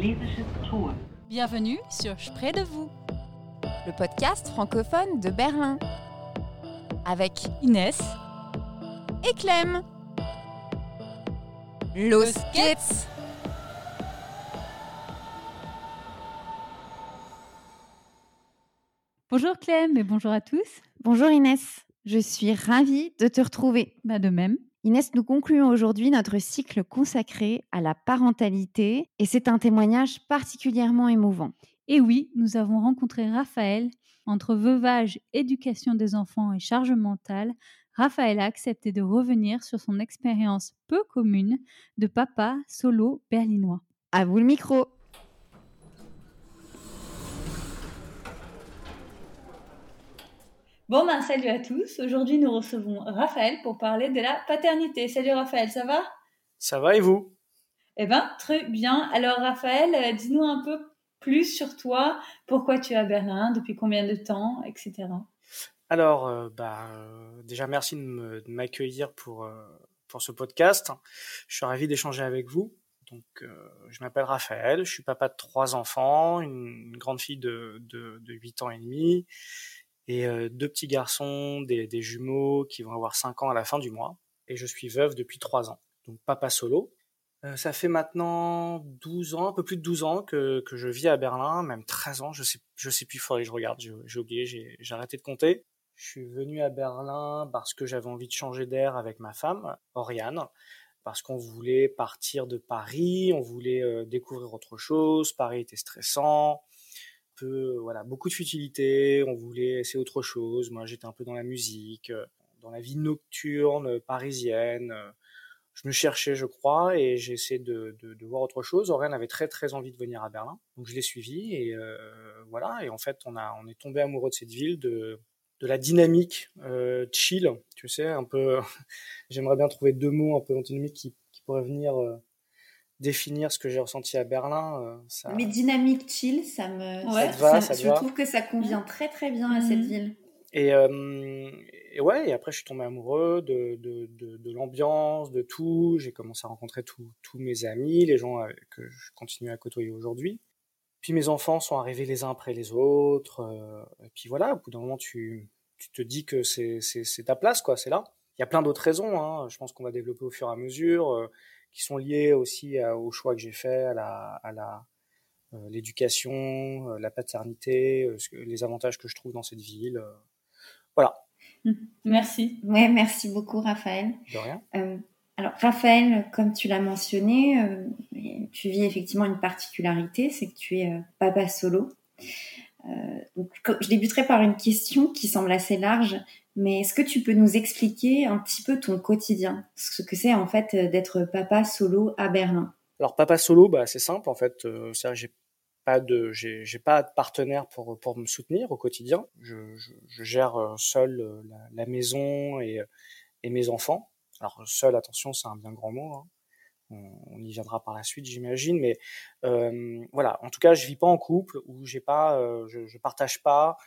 Schlesisches Tor. Bienvenue sur Sprès de vous, le podcast francophone de Berlin. Avec Inès et Clem. Los geht's! Bonjour Clem et bonjour à tous. Bonjour Inès, je suis ravie de te retrouver. Bah de même. Inès, nous concluons aujourd'hui notre cycle consacré à la parentalité et c'est un témoignage particulièrement émouvant. Et oui, nous avons rencontré Raphaël. Entre veuvage, éducation des enfants et charge mentale, Raphaël a accepté de revenir sur son expérience peu commune de papa solo berlinois. À vous le micro. Bon ben salut à tous. Aujourd'hui nous recevons Raphaël pour parler de la paternité. Salut Raphaël, ça va? Ça va et vous? Eh ben très bien. Alors Raphaël, euh, dis-nous un peu plus sur toi, pourquoi tu es à Berlin, depuis combien de temps, etc. Alors, euh, bah, euh, déjà merci de m'accueillir pour, pour ce podcast. Je suis ravi d'échanger avec vous. Donc, je m'appelle Raphaël, je suis papa de trois enfants, une, grande fille de, de, de 8 ans et demi, et euh, deux petits garçons, des, jumeaux qui vont avoir 5 ans à la fin du mois. Et je suis veuve depuis 3 ans. Donc papa solo. Euh, ça fait maintenant 12 ans, un peu plus de 12 ans que, que je vis à Berlin, même 13 ans, je sais, je sais plus, il faudrait que je regarde, j'ai oublié, j'ai arrêté de compter. Je suis venu à Berlin parce que j'avais envie de changer d'air avec ma femme, Oriane, parce qu'on voulait partir de Paris, on voulait euh, découvrir autre chose, Paris était stressant, voilà, beaucoup de futilité, on voulait essayer autre chose. Moi, j'étais un peu dans la musique, euh, dans la vie nocturne euh, parisienne. Euh, je me cherchais, je crois, et j'ai essayé de, voir autre chose. Aurène avait très très envie de venir à Berlin, donc je l'ai suivi et voilà. Et en fait, on a on est tombé amoureux de cette ville, de de la dynamique chill, tu sais, un peu. J'aimerais bien trouver deux mots un peu antinomiques qui, qui pourraient venir définir ce que j'ai ressenti à Berlin. Euh, ça... Mais dynamique chill, ça me. Ouais, ça, ça, je trouve que ça convient très très bien à cette mhm. ville. Et, euh, et, ouais, et après je suis tombé amoureux de, de, de, de l'ambiance, de tout. J'ai commencé à rencontrer tous mes amis, les gens euh, que je continue à côtoyer aujourd'hui. Puis mes enfants sont arrivés les uns après les autres. et puis voilà, au bout d'un moment, tu, tu te dis que c'est ta place, quoi, c'est là. Il y a plein d'autres raisons, hein. je pense qu'on va développer au fur et à mesure qui sont liées aussi au choix que j'ai fait, à la, à la euh, l'éducation, euh, la paternité, euh, les avantages que je trouve dans cette ville. voilà. Merci. Ouais, merci beaucoup, Raphaël. De rien. alors, Raphaël, comme tu l'as mentionné, tu vis effectivement une particularité, c'est que tu es papa solo. donc, je débuterai par une question qui semble assez large, mais est-ce que tu peux nous expliquer un petit peu ton quotidien, ce que c'est en fait euh, d'être papa solo à Berlin Alors papa solo, bah c'est simple en fait. Euh, j'ai pas de pas de partenaire pour me soutenir au quotidien. Je, gère euh, seul euh, la, maison et mes enfants. Alors seul, attention, c'est un bien grand mot. Hein. On, y viendra par la suite, j'imagine. Mais voilà, en tout cas, je vis pas en couple ou je, je partage pas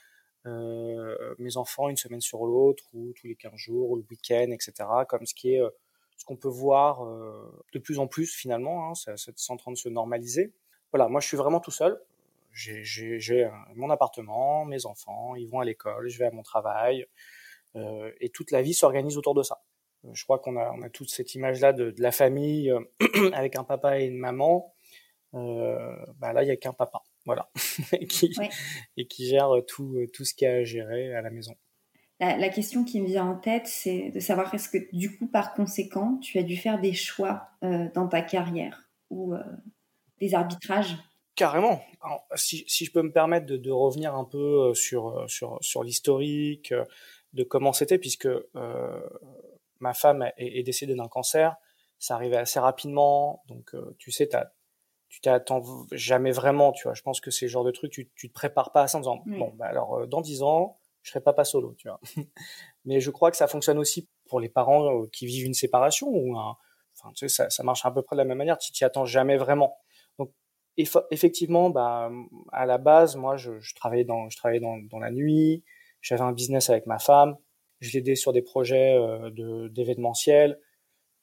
mes enfants une semaine sur l'autre ou tous les 15 jours ou le week-end, etc. Comme ce qui est euh, ce qu'on peut voir euh, de plus en plus finalement, hein, c'est en train de se normaliser. Voilà, moi je suis vraiment tout seul. J'ai mon appartement, mes enfants, ils vont à l'école, je vais à mon travail, euh, et toute la vie s'organise autour de ça. Je crois qu'on a, on a toute cette image-là de, de, la famille avec un papa et une maman. Euh, bah là, il y a qu'un papa voilà, et, qui, et qui gère tout, tout ce qu'il y a à gérer à la maison. La, question qui me vient en tête, c'est de savoir est-ce que du coup, par conséquent, tu as dû faire des choix euh, dans ta carrière ou euh, des arbitrages? Carrément. si, si, je peux me permettre de, de, revenir un peu euh, sur, sur, sur l'historique, de comment c'était, puisque ma femme est, est décédée d'un cancer, ça arrivait assez rapidement, donc tu sais, tu as tu t'attends jamais vraiment, tu vois. Je pense que c'est le genre de truc, tu, tu te prépares pas à ça en disant, bon, bah alors, euh, dans dix ans, je serai papa solo, tu vois. Mais je crois que ça fonctionne aussi pour les parents euh, qui vivent une séparation ou un, enfin, tu sais, ça, ça marche à peu près de la même manière. Tu t'y attends jamais vraiment. Donc, effectivement, bah, à la base, moi, je, je travaillais dans, je travaillais dans, dans la nuit. J'avais un business avec ma femme. Je l'aidais sur des projets euh, de d'événementiel.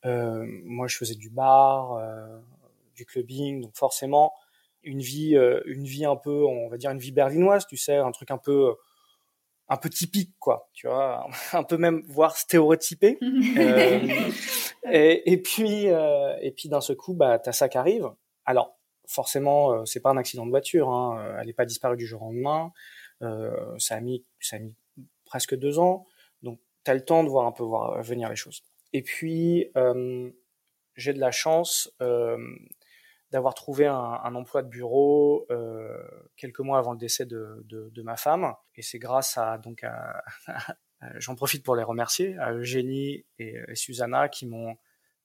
Euh, moi, je faisais du bar. Euh, du clubbing, donc forcément, une vie, une vie un peu, on va dire une vie berlinoise, tu sais, un truc un peu un peu typique, quoi, tu vois, un peu même voire stéréotypé. euh, et, et, puis, euh, et puis d'un seul coup, bah, t'as ça qui arrive. Alors, forcément, euh, c'est pas un accident de voiture. Hein, elle n'est pas disparue du jour au lendemain. Euh, ça a mis, ça a mis presque deux ans. Donc, t'as le temps de voir un peu voir venir les choses. Et puis, euh, j'ai de la chance d'avoir trouvé un, un, emploi de bureau euh, quelques mois avant le décès de, de, de ma femme. Et c'est grâce à donc à, j'en profite pour les remercier à Eugénie et, et Susanna qui m'ont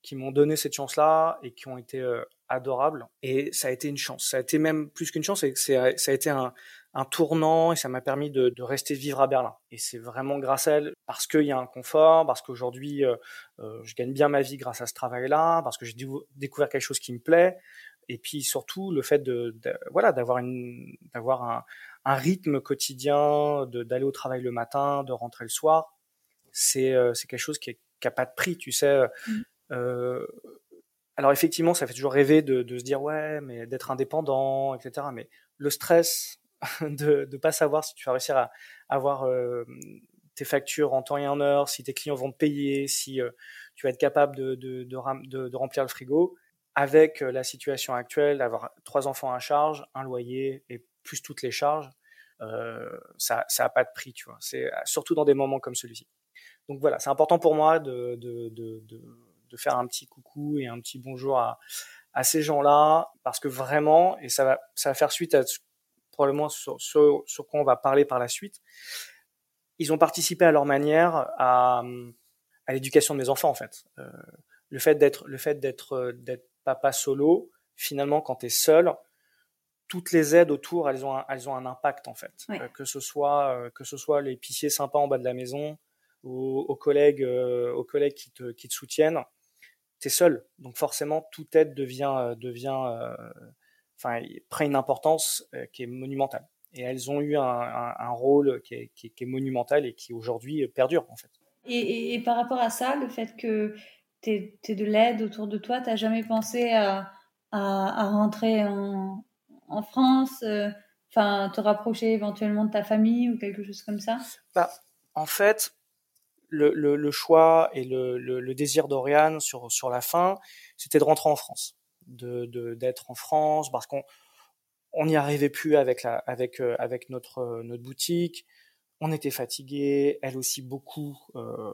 qui m'ont donné cette chance-là et qui ont été euh, adorables. Et ça a été une chance. Ça a été même plus qu'une chance. C'est ça a été un, un tournant et ça m'a permis de, de, rester vivre à Berlin. Et c'est vraiment grâce à elle, parce qu'il y a un confort, parce qu'aujourd'hui euh, euh, je gagne bien ma vie grâce à ce travail-là, parce que j'ai découvert quelque chose qui me plaît, et puis surtout le fait de, de voilà d'avoir une d'avoir un, un, rythme quotidien d'aller au travail le matin de rentrer le soir c'est euh, c'est quelque chose qui, est, qui a pas de prix tu sais mmh. euh, alors effectivement ça fait toujours rêver de, de se dire ouais mais d'être indépendant etc mais le stress de de pas savoir si tu vas réussir à avoir euh, tes factures en temps et en heure si tes clients vont te payer si euh, tu vas être capable de, de, de remplir le frigo avec euh, la situation actuelle, d'avoir trois enfants à charge, un loyer et plus toutes les charges, euh, ça ça a pas de prix, tu vois. C'est surtout dans des moments comme celui-ci. Donc voilà, c'est important pour moi de, de, de, de, de faire un petit coucou et un petit bonjour à, à ces gens-là parce que vraiment, et ça va ça va faire suite à probablement sur, sur, sur quoi on va parler par la suite. Ils ont participé à leur manière à, à l'éducation de mes enfants en fait. Euh, le fait d'être le fait d'être d'être papa solo, finalement, quand tu es seul, toutes les aides autour, elles ont un, elles ont un impact en fait. Oui. Euh, que ce soit euh, que ce soit l'épicier sympa en bas de la maison, aux, aux collègues euh, aux collègues qui te qui te soutiennent, t'es seul. Donc forcément, toute aide devient devient enfin prend une importance qui est monumentale. Et elles ont eu un, un, un rôle qui est, qui, est, qui est, monumental et qui aujourd'hui perdure en fait. Et, et, et, par rapport à ça, le fait que tu es, de l'aide autour de toi, tu n'as jamais pensé à, à, à rentrer en, en France, euh, enfin te rapprocher éventuellement de ta famille ou quelque chose comme ça? Bah, En fait, le, le, choix et le, le désir d'Oriane sur, sur la fin, c'était de rentrer en France, de d'être en France, parce qu'on on n'y arrivait plus avec la avec euh, avec notre notre boutique on était fatigué, elle aussi beaucoup. Euh,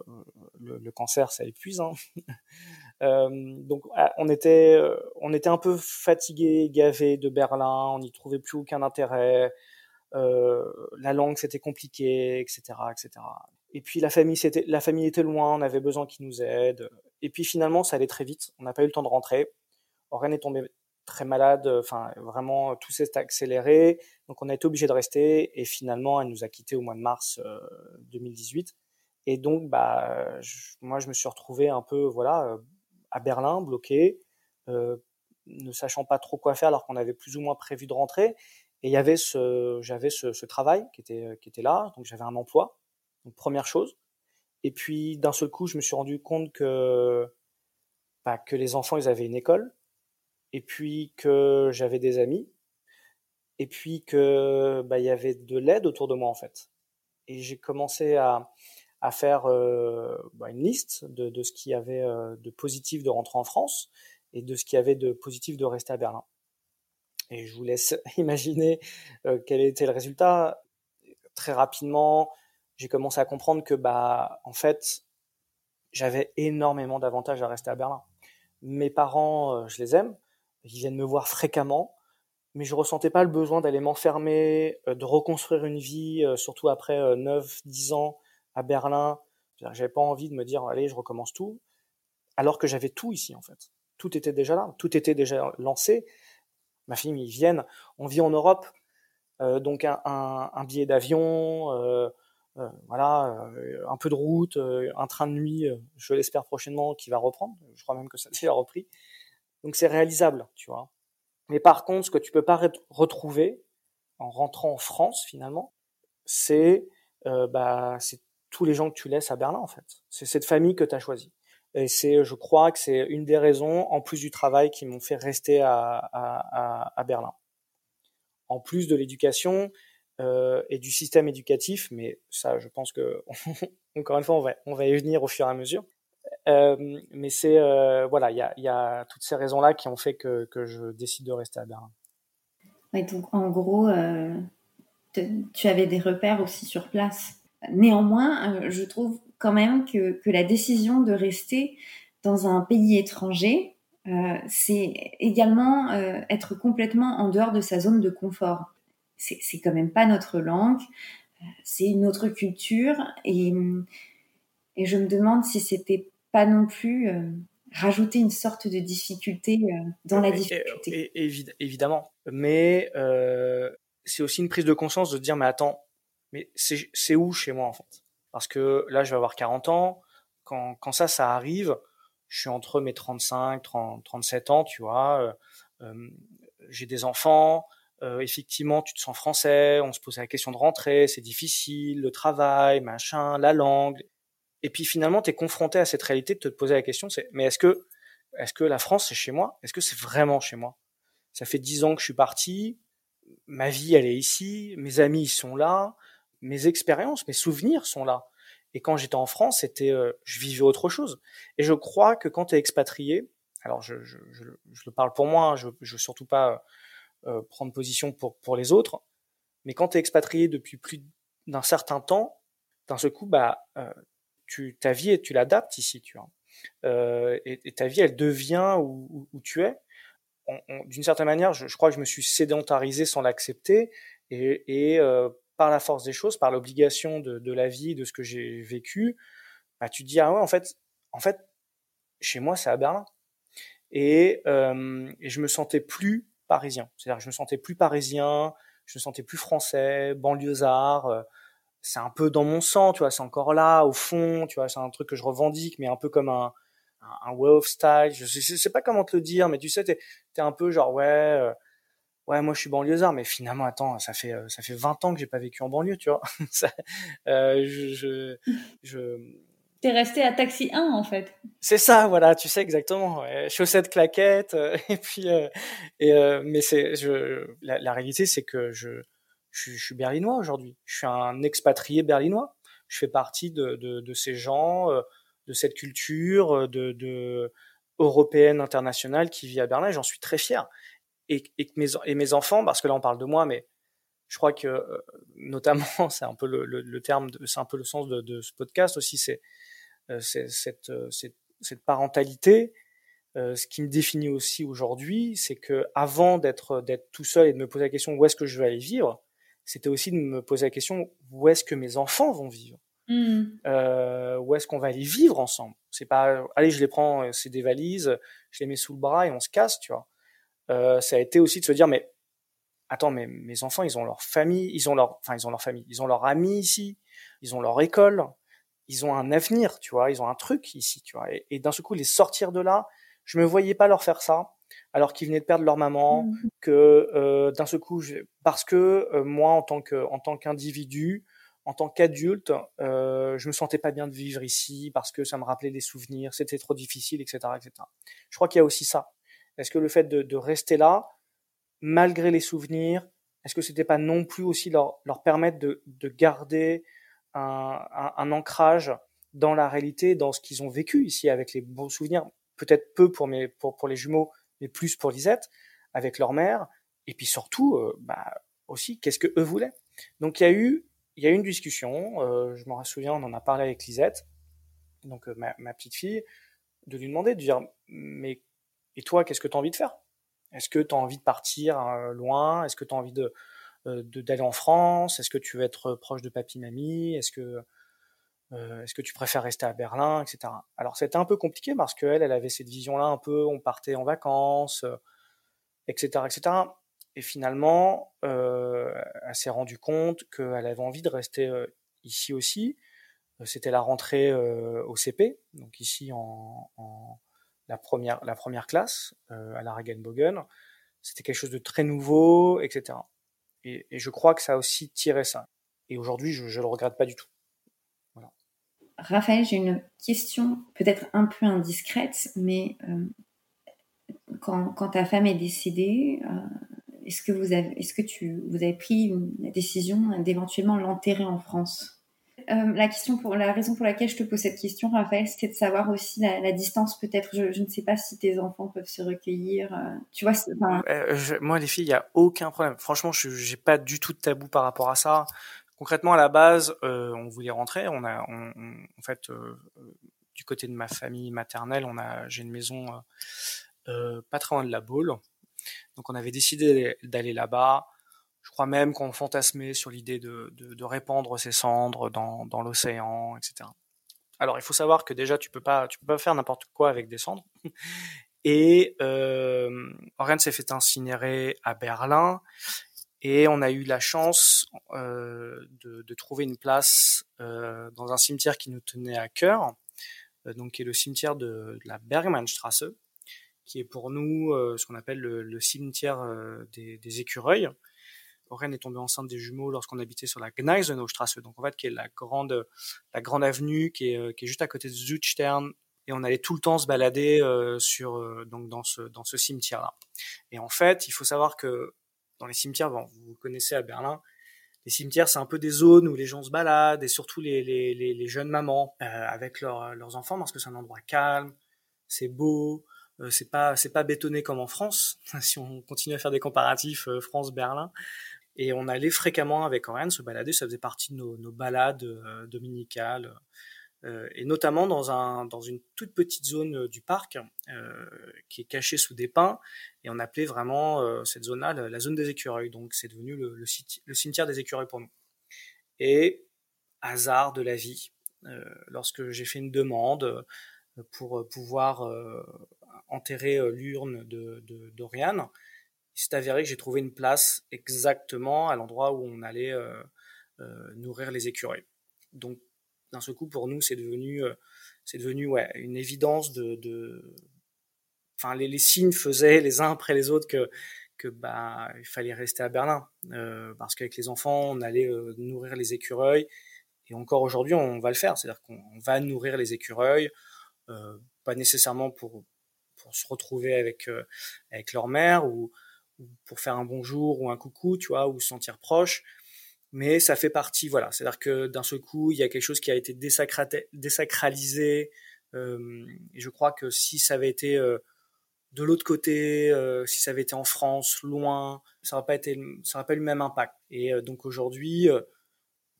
le, cancer, ça épuise. Hein. euh, donc, ah, on était, euh, on était un peu fatigué, gavé de Berlin. On n'y trouvait plus aucun intérêt. La langue, c'était compliqué, etc., etc. Et puis la famille, c'était, la famille était loin. On avait besoin qu'ils nous aident. Et puis finalement, ça allait très vite. On n'a pas eu le temps de rentrer. Aurélie est tombée très malade, enfin vraiment tout s'est accéléré, donc on a été obligé de rester et finalement elle nous a quitté au mois de mars euh, 2018 et donc bah moi je me suis retrouvé un peu voilà euh, à Berlin bloqué, euh, ne sachant pas trop quoi faire alors qu'on avait plus ou moins prévu de rentrer. Et il y avait ce j'avais ce, ce, travail qui était qui était là. Donc j'avais un emploi. Donc première chose. Et puis d'un seul coup je me suis rendu compte que bah, que les enfants ils avaient une école et puis que j'avais des amis, et puis que bah, il y avait de l'aide autour de moi en fait. Et j'ai commencé à, à faire euh, bah, une liste de, de ce qu'il y avait euh, de positif de rentrer en France et de ce qu'il y avait de positif de rester à Berlin. Et je vous laisse imaginer euh, quel était le résultat. Très rapidement, j'ai commencé à comprendre que bah en fait j'avais énormément d'avantages à rester à Berlin. Mes parents, euh, je les aime, ils viennent me voir fréquemment, mais je ressentais pas le besoin d'aller m'enfermer, euh, de reconstruire une vie, euh, surtout après 9, euh, 10 ans à Berlin. J'avais pas envie de me dire, allez, je recommence tout, alors que j'avais tout ici, en fait. Tout était déjà là, tout était déjà lancé. Ma fille, ils viennent, on vit en Europe, donc un, billet d'avion, voilà, un peu de route, un train de nuit, je l'espère prochainement, qui va reprendre. Je crois même que ça a repris. Donc c'est réalisable, tu vois. Mais par contre, ce que tu peux pas retrouver en rentrant en France finalement, c'est euh, bah c'est tous les gens que tu laisses à Berlin en fait. C'est cette famille que tu as choisie. Et c'est, je crois que c'est une des raisons, en plus du travail, qui m'ont fait rester à, à, à, Berlin. en plus de l'éducation et du système éducatif, mais ça, je pense que encore une fois, on va, on va y venir au fur et à mesure. Mais c'est voilà, il y a, toutes ces raisons-là qui ont fait que, que, je décide de rester à Berlin. donc en gros, tu avais des repères aussi sur place. Néanmoins, je trouve quand même que, que la décision de rester dans un pays étranger, euh, c'est également euh, être complètement en dehors de sa zone de confort. C'est quand même pas notre langue, euh, c'est une autre culture, et, et je me demande si c'était pas non plus rajouter une sorte de difficulté dans la difficulté. évidemment, mais c'est aussi une prise de conscience de dire mais attends, mais c'est où chez moi en fait? Parce que là, je vais avoir 40 ans. Quand, quand ça, ça arrive, je suis entre mes 35, 30, 37 ans, tu vois. Euh, euh, j'ai des enfants. Euh, effectivement, tu te sens français. On se pose la question de rentrer. C'est difficile. Le travail, machin, la langue. Et puis finalement, tu es confronté à cette réalité de te poser la question, c'est mais est-ce que est-ce que la France c'est chez moi? Est-ce que c'est vraiment chez moi? Ça fait dix ans que je suis parti. Ma vie, elle est ici. Mes amis, ils sont là. Mes expériences, mes souvenirs sont là. Et quand j'étais en France, c'était, euh, je vivais autre chose. Et je crois que quand tu es expatrié, alors je, je, je, je, le parle pour moi, hein, je ne veux surtout pas euh, prendre position pour, pour les autres, mais quand tu es expatrié depuis plus d'un certain temps, d'un seul coup, bah, euh, tu, ta vie, tu l'adaptes ici, tu vois. Euh, et, et, ta vie, elle devient où, tu es. D'une certaine manière, je, crois que je me suis sédentarisé sans l'accepter, et, et euh, par la force des choses, par l'obligation de, la vie, de ce que j'ai vécu, bah, tu te dis ah ouais en fait, en fait, chez moi c'est à Berlin. Et, euh, et, je me sentais plus parisien. C'est-à-dire je me sentais plus parisien, je me sentais plus français, banlieusard. C'est un peu dans mon sang, tu vois, c'est encore là au fond, tu vois, c'est un truc que je revendique, mais un peu comme un un, un way of style. Je sais, je sais pas comment te le dire, mais tu sais, t'es es un peu genre ouais. Euh, ouais moi je suis banlieusard mais finalement attends ça fait euh, ça fait 20 ans que j'ai pas vécu en banlieue tu vois euh, je, je, je... T'es resté à taxi 1 en fait. C'est ça, voilà, tu sais exactement. Chaussettes, claquettes, euh, et puis, euh, et, euh, mais c'est, je, la, la réalité c'est que je, je, je suis berlinois aujourd'hui. Je suis un expatrié berlinois. Je fais partie de, de, de ces gens, de cette culture, de, de européenne internationale qui vit à Berlin. J'en suis très fier et, et, mes, et mes enfants, parce que là on parle de moi, mais je crois que euh, notamment, c'est un peu le, le, le terme, c'est un peu le sens de, de ce podcast aussi, c'est euh, cette, euh, cette, cette, parentalité. Euh, ce qui me définit aussi aujourd'hui, c'est que avant d'être d'être tout seul et de me poser la question où est-ce que je vais aller vivre, c'était aussi de me poser la question où est-ce que mes enfants vont vivre? Mmh. Euh, où est-ce qu'on va aller vivre ensemble? C'est pas, allez, je les prends, c'est des valises, je les mets sous le bras et on se casse, tu vois. Euh, ça a été aussi de se dire mais attends mais mes enfants ils ont leur famille, ils ont leur enfin ils ont leur famille, ils ont leurs amis ici, ils ont leur école, ils ont un avenir, tu vois, ils ont un truc ici, tu vois. Et, d'un seul coup les sortir de là, je me voyais pas leur faire ça alors qu'ils venaient de perdre leur maman, mmh. que euh, d'un seul coup je, parce que euh, moi en tant que en tant qu'individu en tant qu'adulte, euh, je me sentais pas bien de vivre ici parce que ça me rappelait des souvenirs, c'était trop difficile, etc., etc. Je crois qu'il y a aussi ça. Est-ce que le fait de, de, rester là, malgré les souvenirs, est-ce que c'était pas non plus aussi leur, leur permettre de, de garder un, un, un, ancrage dans la réalité, dans ce qu'ils ont vécu ici, avec les bons souvenirs, peut-être peu pour, mes, pour, pour les jumeaux, mais plus pour Lisette, avec leur mère, et puis surtout, euh, bah, aussi, qu'est-ce que eux voulaient. Donc il y a eu, il y a eu une discussion, euh, je m'en souviens, on en a parlé avec Lisette, donc euh, ma, petite fille, de lui demander, de dire, mais et toi, qu'est-ce que tu as envie de faire? Est-ce que tu as envie de partir loin? Est-ce que tu as envie de d'aller en France? Est-ce que tu veux être proche de papy, mamie? Est-ce que euh, est-ce que tu préfères rester à Berlin, etc. Alors c'était un peu compliqué parce qu'elle, elle avait cette vision-là un peu, on partait en vacances, etc., etc. Et finalement, euh, elle s'est rendue compte qu'elle avait envie de rester ici aussi. C'était la rentrée au CP, donc ici en, en la première, la première classe euh, à la Regenbogen. C'était quelque chose de très nouveau, etc. Et, et, je crois que ça a aussi tiré ça. Et aujourd'hui, je ne le regrette pas du tout. Raphaël, j'ai une question peut-être un peu indiscrète, mais euh, quand, ta femme est décédée, euh, est-ce que vous avez, est-ce que tu, vous avez pris la décision d'éventuellement l'enterrer en France? Euh, la question pour la raison pour laquelle je te pose cette question, Raphaël, c'était de savoir aussi la, distance. Peut-être, je, ne sais pas si tes enfants peuvent se recueillir. Tu vois, moi les filles, il y a aucun problème. Franchement, je j'ai pas du tout de tabou par rapport à ça. Concrètement, à la base, on voulait rentrer. On a, en fait, du côté de ma famille maternelle, on a, j'ai une maison pas très loin de la Baule. Donc on avait décidé d'aller là-bas. Je crois même qu'on fantasmait sur l'idée de, de, répandre ces cendres dans, dans l'océan, etc. Alors il faut savoir que déjà tu peux pas tu peux pas faire n'importe quoi avec des cendres. Et euh, s'est fait incinérer à Berlin et on a eu la chance euh, de, de, trouver une place euh, dans un cimetière qui nous tenait à cœur, euh, donc qui est le cimetière de, de la Bergmannstrasse, qui est pour nous euh, ce qu'on appelle le, cimetière euh, des, écureuils. Aurène est tombée enceinte des jumeaux lorsqu'on habitait sur la Gneisenaustrasse, donc en fait qui est la grande la grande avenue qui est, euh, qui est juste à côté de Zutstern et on allait tout le temps se balader sur donc dans ce dans ce cimetière là. Et en fait, il faut savoir que dans les cimetières, bon, vous connaissez à Berlin, les cimetières, c'est un peu des zones où les gens se baladent et surtout les, les, les, jeunes mamans avec leurs enfants parce que c'est un endroit calme, c'est beau, euh, c'est pas c'est pas bétonné comme en France. si on continue à faire des comparatifs euh, France-Berlin, et on allait fréquemment avec Oren se balader. Ça faisait partie de nos, nos balades euh, dominicales. Et notamment dans, un, dans une toute petite zone du parc qui est cachée sous des pins, et on appelait vraiment cette zone-là la, zone des écureuils. Donc c'est devenu le, le, le, cimetière des écureuils pour nous. Et hasard de la vie, lorsque j'ai fait une demande pour pouvoir enterrer euh, l'urne de, d'Oriane, il s'est avéré que j'ai trouvé une place exactement à l'endroit où on allait euh, euh, nourrir les écureuils. Donc, d'un seul coup, pour nous, c'est devenu, c'est devenu ouais, une évidence de, enfin, les, les, signes faisaient les uns après les autres que que bah il fallait rester à Berlin parce qu'avec les enfants, on allait nourrir les écureuils et encore aujourd'hui, on va le faire, c'est-à-dire qu'on va nourrir les écureuils, pas nécessairement pour pour se retrouver avec euh, avec leur mère ou, pour faire un bonjour ou un coucou, tu vois, ou se sentir proche. Mais ça fait partie, voilà. C'est-à-dire que d'un seul coup, il y a quelque chose qui a été désacralisé. Euh, et je crois que si ça avait été euh, de l'autre côté, si ça avait été en France, loin, ça n'aurait pas été, ça pas eu le même impact. Et donc aujourd'hui,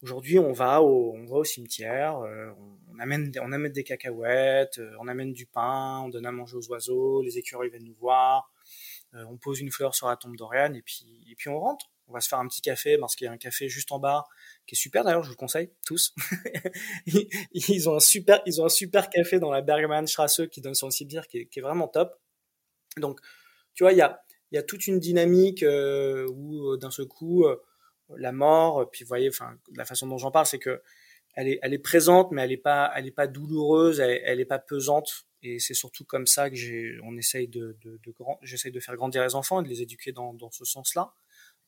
Aujourd'hui, on va au, on va au cimetière, euh, on, amène, on amène des cacahuètes, euh, on amène du pain, on donne à manger aux oiseaux, les écureuils viennent nous voir, euh, on pose une fleur sur la tombe d'Oriane et puis, et puis on rentre. On va se faire un petit café parce qu'il y a un café juste en bas qui est super d'ailleurs, je vous le conseille tous. ils ont un super, ils ont un super café dans la Bergmannstrasse qui donne sur le cimetière qui est, qui est vraiment top. Donc, tu vois, il y a, il y a toute une dynamique où d'un seul coup la mort, puis vous voyez, enfin, la façon dont j'en parle, c'est que elle est, elle est présente, mais elle est pas, elle est pas douloureuse, elle, elle est pas pesante, et c'est surtout comme ça que j'ai, on essaye de, de grand, j'essaye de faire grandir les enfants et de les éduquer dans, dans ce sens-là.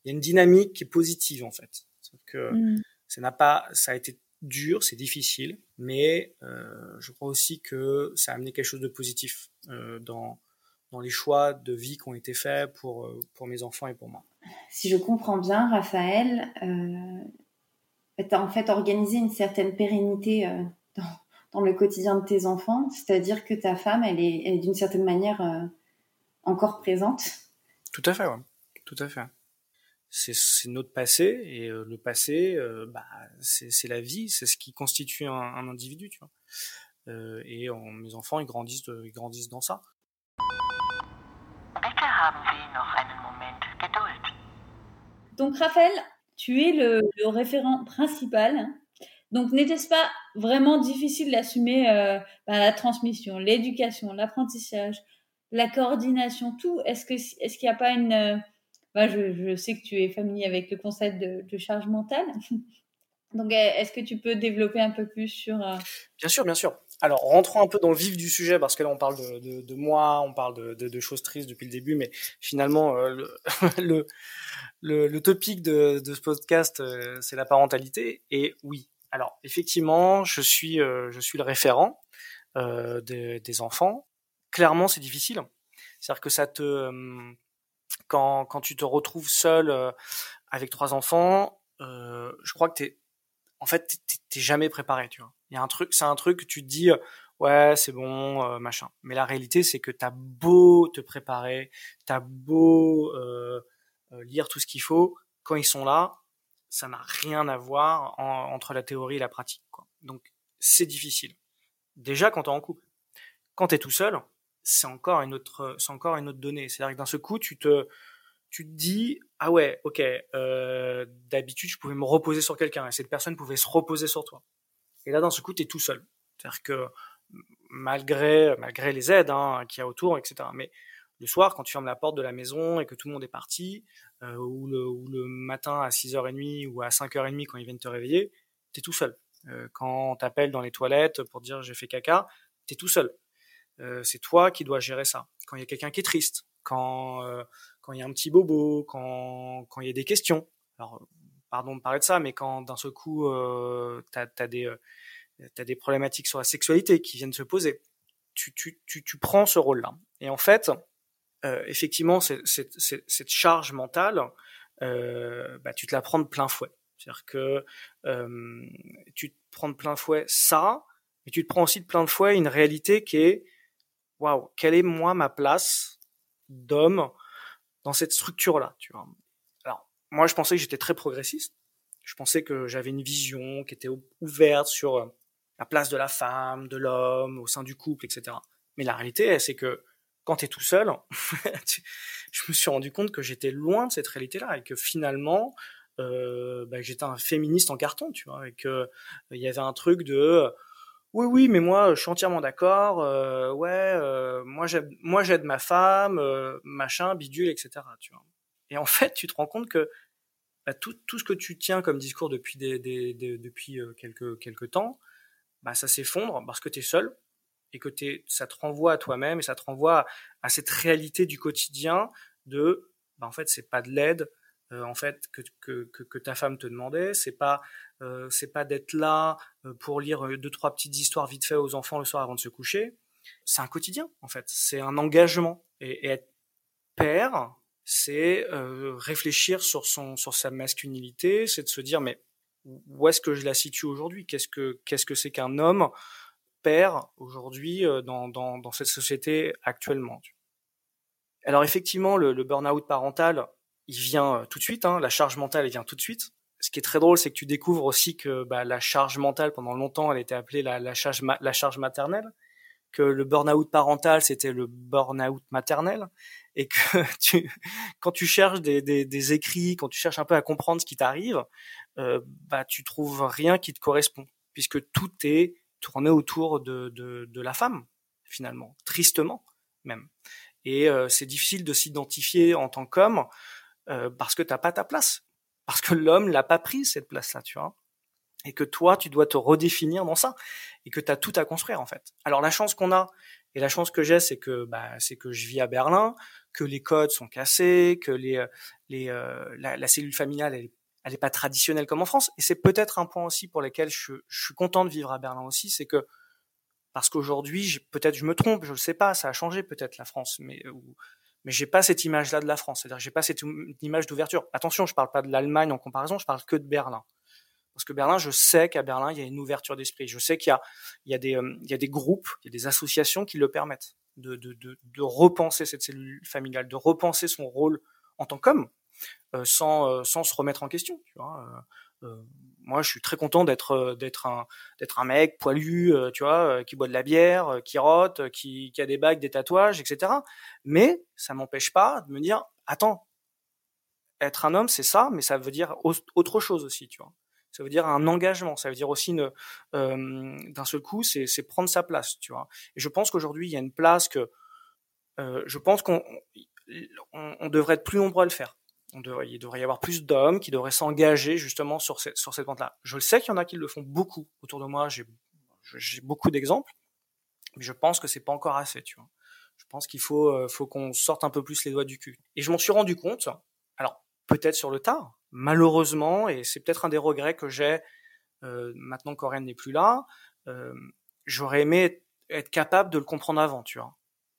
Il y a une dynamique qui est positive en fait, que mm. ça n'a pas, ça a été dur, c'est difficile, mais euh, je crois aussi que ça a amené quelque chose de positif euh, dans dans les choix de vie qui ont été faits pour euh, pour mes enfants et pour moi si je comprends bien, Raphaël, euh, tu as en fait organisé une certaine pérennité euh, dans, le quotidien de tes enfants, c'est-à-dire que ta femme, elle est, d'une certaine manière euh, encore présente. Tout à fait, oui. Tout à fait. C'est notre passé, et euh, le passé, bah, c'est la vie, c'est ce qui constitue un, individu, tu vois. et mes enfants, ils grandissent, ils grandissent dans ça. Donc Raphaël, tu es le, référent principal. Donc n'était-ce pas vraiment difficile d'assumer euh, bah, la transmission, l'éducation, l'apprentissage, la coordination, tout? Est-ce que est-ce qu'il n'y a pas une euh, bah, je, sais que tu es familier avec le concept de, charge mentale. Donc est-ce que tu peux développer un peu plus sur euh, Bien sûr, bien sûr. Alors, rentrons un peu dans le vif du sujet, parce que là, on parle de, de, moi, on parle de, de, choses tristes depuis le début, mais finalement, euh, le, le, le, topic de, ce podcast, euh, c'est la parentalité. Et oui, alors, effectivement, je suis, euh, je suis le référent des, des enfants. Clairement, c'est difficile. C'est-à-dire que ça te... quand, quand tu te retrouves seul avec trois enfants, je crois que t'es, en fait, t'es jamais préparé, tu vois. Il y a un truc, c'est un truc que tu te dis, ouais, c'est bon, machin. Mais la réalité, c'est que t'as beau te préparer, t'as beau lire tout ce qu'il faut, quand ils sont là, ça n'a rien à voir entre la théorie et la pratique. Quoi. Donc c'est difficile. Déjà quand t'es en couple. Quand t'es tout seul, c'est encore une autre, c'est encore une autre donnée. C'est-à-dire que d'un seul coup, tu te, tu te dis ah ouais, ok, euh, d'habitude je pouvais me reposer sur quelqu'un et cette personne pouvait se reposer sur toi. Et là d'un seul coup, t'es tout seul. C'est-à-dire que malgré malgré les aides hein, qu'il y a autour, etc. Mais le soir, quand tu fermes la porte de la maison et que tout le monde est parti, euh, ou, le, ou, le, matin à 6h30 ou à 5h30 quand ils viennent te réveiller, t'es tout seul. Euh, quand on t'appelle dans les toilettes pour dire j'ai fait caca, t'es tout seul. Euh, c'est toi qui dois gérer ça. Quand il y a quelqu'un qui est triste, quand euh, quand il y a un petit bobo, quand quand il y a des questions. Alors pardon de parler de ça, mais quand d'un seul coup euh, t'as as des t'as des problématiques sur la sexualité qui viennent se poser, tu tu tu, tu prends ce rôle-là. Et en fait, euh, effectivement, cette, cette, cette, charge mentale, euh, bah, tu te la prends de plein fouet. C'est-à-dire que euh, tu te prends de plein fouet ça, mais tu te prends aussi de plein fouet une réalité qui est waouh, quelle est moi ma place d'homme dans cette structure-là, tu vois? Alors, moi, je pensais que j'étais très progressiste. Je pensais que j'avais une vision qui était ouverte sur euh, la place de la femme, de l'homme, au sein du couple, etc. Mais la réalité, c'est que quand tu es tout seul, je me suis rendu compte que j'étais loin de cette réalité-là et que finalement, euh, bah, j'étais un féministe en carton, tu vois, et que euh, il y avait un truc de oui, oui, mais moi, je suis entièrement d'accord. Euh, ouais, euh, moi, j'aide, moi, j'aide ma femme, euh, machin, bidule, etc. Tu vois. Et en fait, tu te rends compte que bah, tout, tout ce que tu tiens comme discours depuis des, des, des depuis euh, quelques quelques temps, bah, ça s'effondre parce que tu es seul et que t'es, ça te renvoie à toi-même et ça te renvoie à cette réalité du quotidien de, bah, en fait, c'est pas de l'aide, en fait que, que, que, ta femme te demandait. C'est pas euh, c'est pas d'être là euh, pour lire deux trois petites histoires vite fait aux enfants le soir avant de se coucher. C'est un quotidien en fait. C'est un engagement et, et être père, c'est euh, réfléchir sur son sur sa masculinité, c'est de se dire mais où est-ce que je la situe aujourd'hui? Qu'est-ce que qu'est-ce que c'est qu'un homme père aujourd'hui dans, dans, dans cette société actuellement? Alors effectivement, le, le burn-out parental, il vient euh, tout de suite, hein, la charge mentale, elle vient tout de suite. Ce qui est très drôle, c'est que tu découvres aussi que bah, la charge mentale, pendant longtemps, elle était appelée la, charge, la charge maternelle, que le burn-out parental, c'était le burn-out maternel, et que tu, quand tu cherches des, des, des, écrits, quand tu cherches un peu à comprendre ce qui t'arrive, euh, bah, tu trouves rien qui te correspond, puisque tout est tourné autour de, de, de la femme, finalement, tristement même. Et euh, c'est difficile de s'identifier en tant qu'homme euh, parce que t'as pas ta place, parce que l'homme l'a pas pris cette place-là, tu vois, et que toi tu dois te redéfinir dans ça, et que t'as tout à construire en fait. Alors la chance qu'on a et la chance que j'ai, c'est que bah, c'est que je vis à Berlin, que les codes sont cassés, que les euh, les euh, la, la, cellule familiale elle, est pas traditionnelle comme en France, et c'est peut-être un point aussi pour lequel je, je suis content de vivre à Berlin aussi, c'est que parce qu'aujourd'hui, peut-être je me trompe, je le sais pas, ça a changé peut-être la France, mais ou, mais j'ai pas cette image-là de la France. C'est-à-dire j'ai pas cette image d'ouverture. Attention, je parle pas de l'Allemagne en comparaison, je parle que de Berlin. Parce que Berlin, je sais qu'à Berlin, il y a une ouverture d'esprit. Je sais qu'il y a, il y a des, euh, il y a des groupes, il y a des associations qui le permettent de, de, de, de repenser cette cellule familiale, de repenser son rôle en tant qu'homme, euh, sans, euh, sans se remettre en question. Tu vois. Moi, je suis très content d'être euh, un mec poilu, euh, tu vois, euh, qui boit de la bière, qui rote, qui, a des bagues, des tatouages, etc. Mais ça m'empêche pas de me dire, attends, être un homme, c'est ça, mais ça veut dire autre chose aussi, tu vois. Ça veut dire un engagement, ça veut dire aussi d'un seul coup, c'est, prendre sa place, tu vois. Et je pense qu'aujourd'hui, il y a une place que, je pense qu'on on, on devrait être plus nombreux à le faire devrait, il devrait y avoir plus d'hommes qui devraient s'engager justement sur, cette, sur cette pente-là. Je le sais qu'il y en a qui le font beaucoup autour de moi. J'ai, j'ai beaucoup d'exemples, mais je pense que c'est pas encore assez. Tu vois. Je pense qu'il faut, euh, faut qu'on sorte un peu plus les doigts du cul. Et je m'en suis rendu compte. Alors peut-être sur le tard, malheureusement, et c'est peut-être un des regrets que j'ai euh, maintenant qu'Aurène n'est plus là. Euh, j'aurais aimé être capable de le comprendre avant. Tu vois.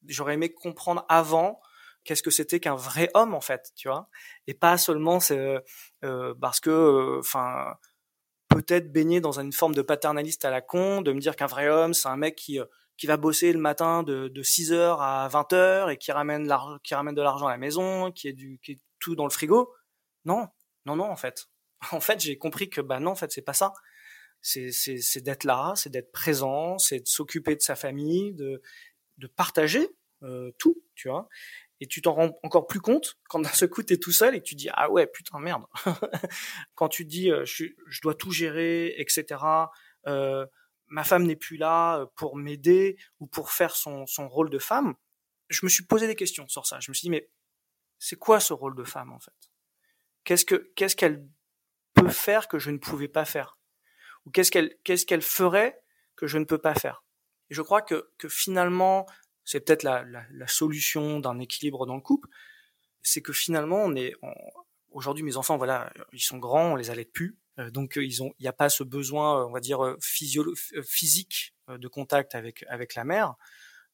J'aurais aimé comprendre avant qu'est-ce que c'était qu'un vrai homme en fait, tu vois, et pas seulement c'est euh, parce que, enfin, peut-être baigner dans une forme de paternaliste à la con, de me dire qu'un vrai homme c'est un mec qui qui va bosser le matin de, de 6h à 20h et qui ramène, qui ramène de l'argent à la maison, qui est, du, qui est tout dans le frigo. Non, non, non, en fait. En fait, j'ai compris que, bah non, en fait, c'est pas ça. C'est, d'être là, c'est d'être présent, c'est de s'occuper de sa famille, de, de partager euh, tout, tu vois? Et tu t'en rends encore plus compte quand d'un seul coup t'es tout seul et que tu dis ah ouais putain merde. quand tu dis euh, je, je, dois tout gérer, etc. Euh, ma femme n'est plus là euh, pour m'aider ou pour faire son, son rôle de femme, je me suis posé des questions sur ça. Je me suis dit, mais c'est quoi ce rôle de femme en fait? Qu'est-ce que qu'est-ce qu'elle peut faire que je ne pouvais pas faire? Ou qu'est-ce qu'elle qu'est-ce qu'elle ferait que je ne peux pas faire? Et je crois que que finalement, c'est peut-être la, la, la, solution d'un équilibre dans le couple, c'est que finalement on est aujourd'hui mes enfants voilà ils sont grands, on les allait plus, euh, donc euh, ils ont, il n'y a pas ce besoin, euh, on va dire physique de contact avec avec la mère,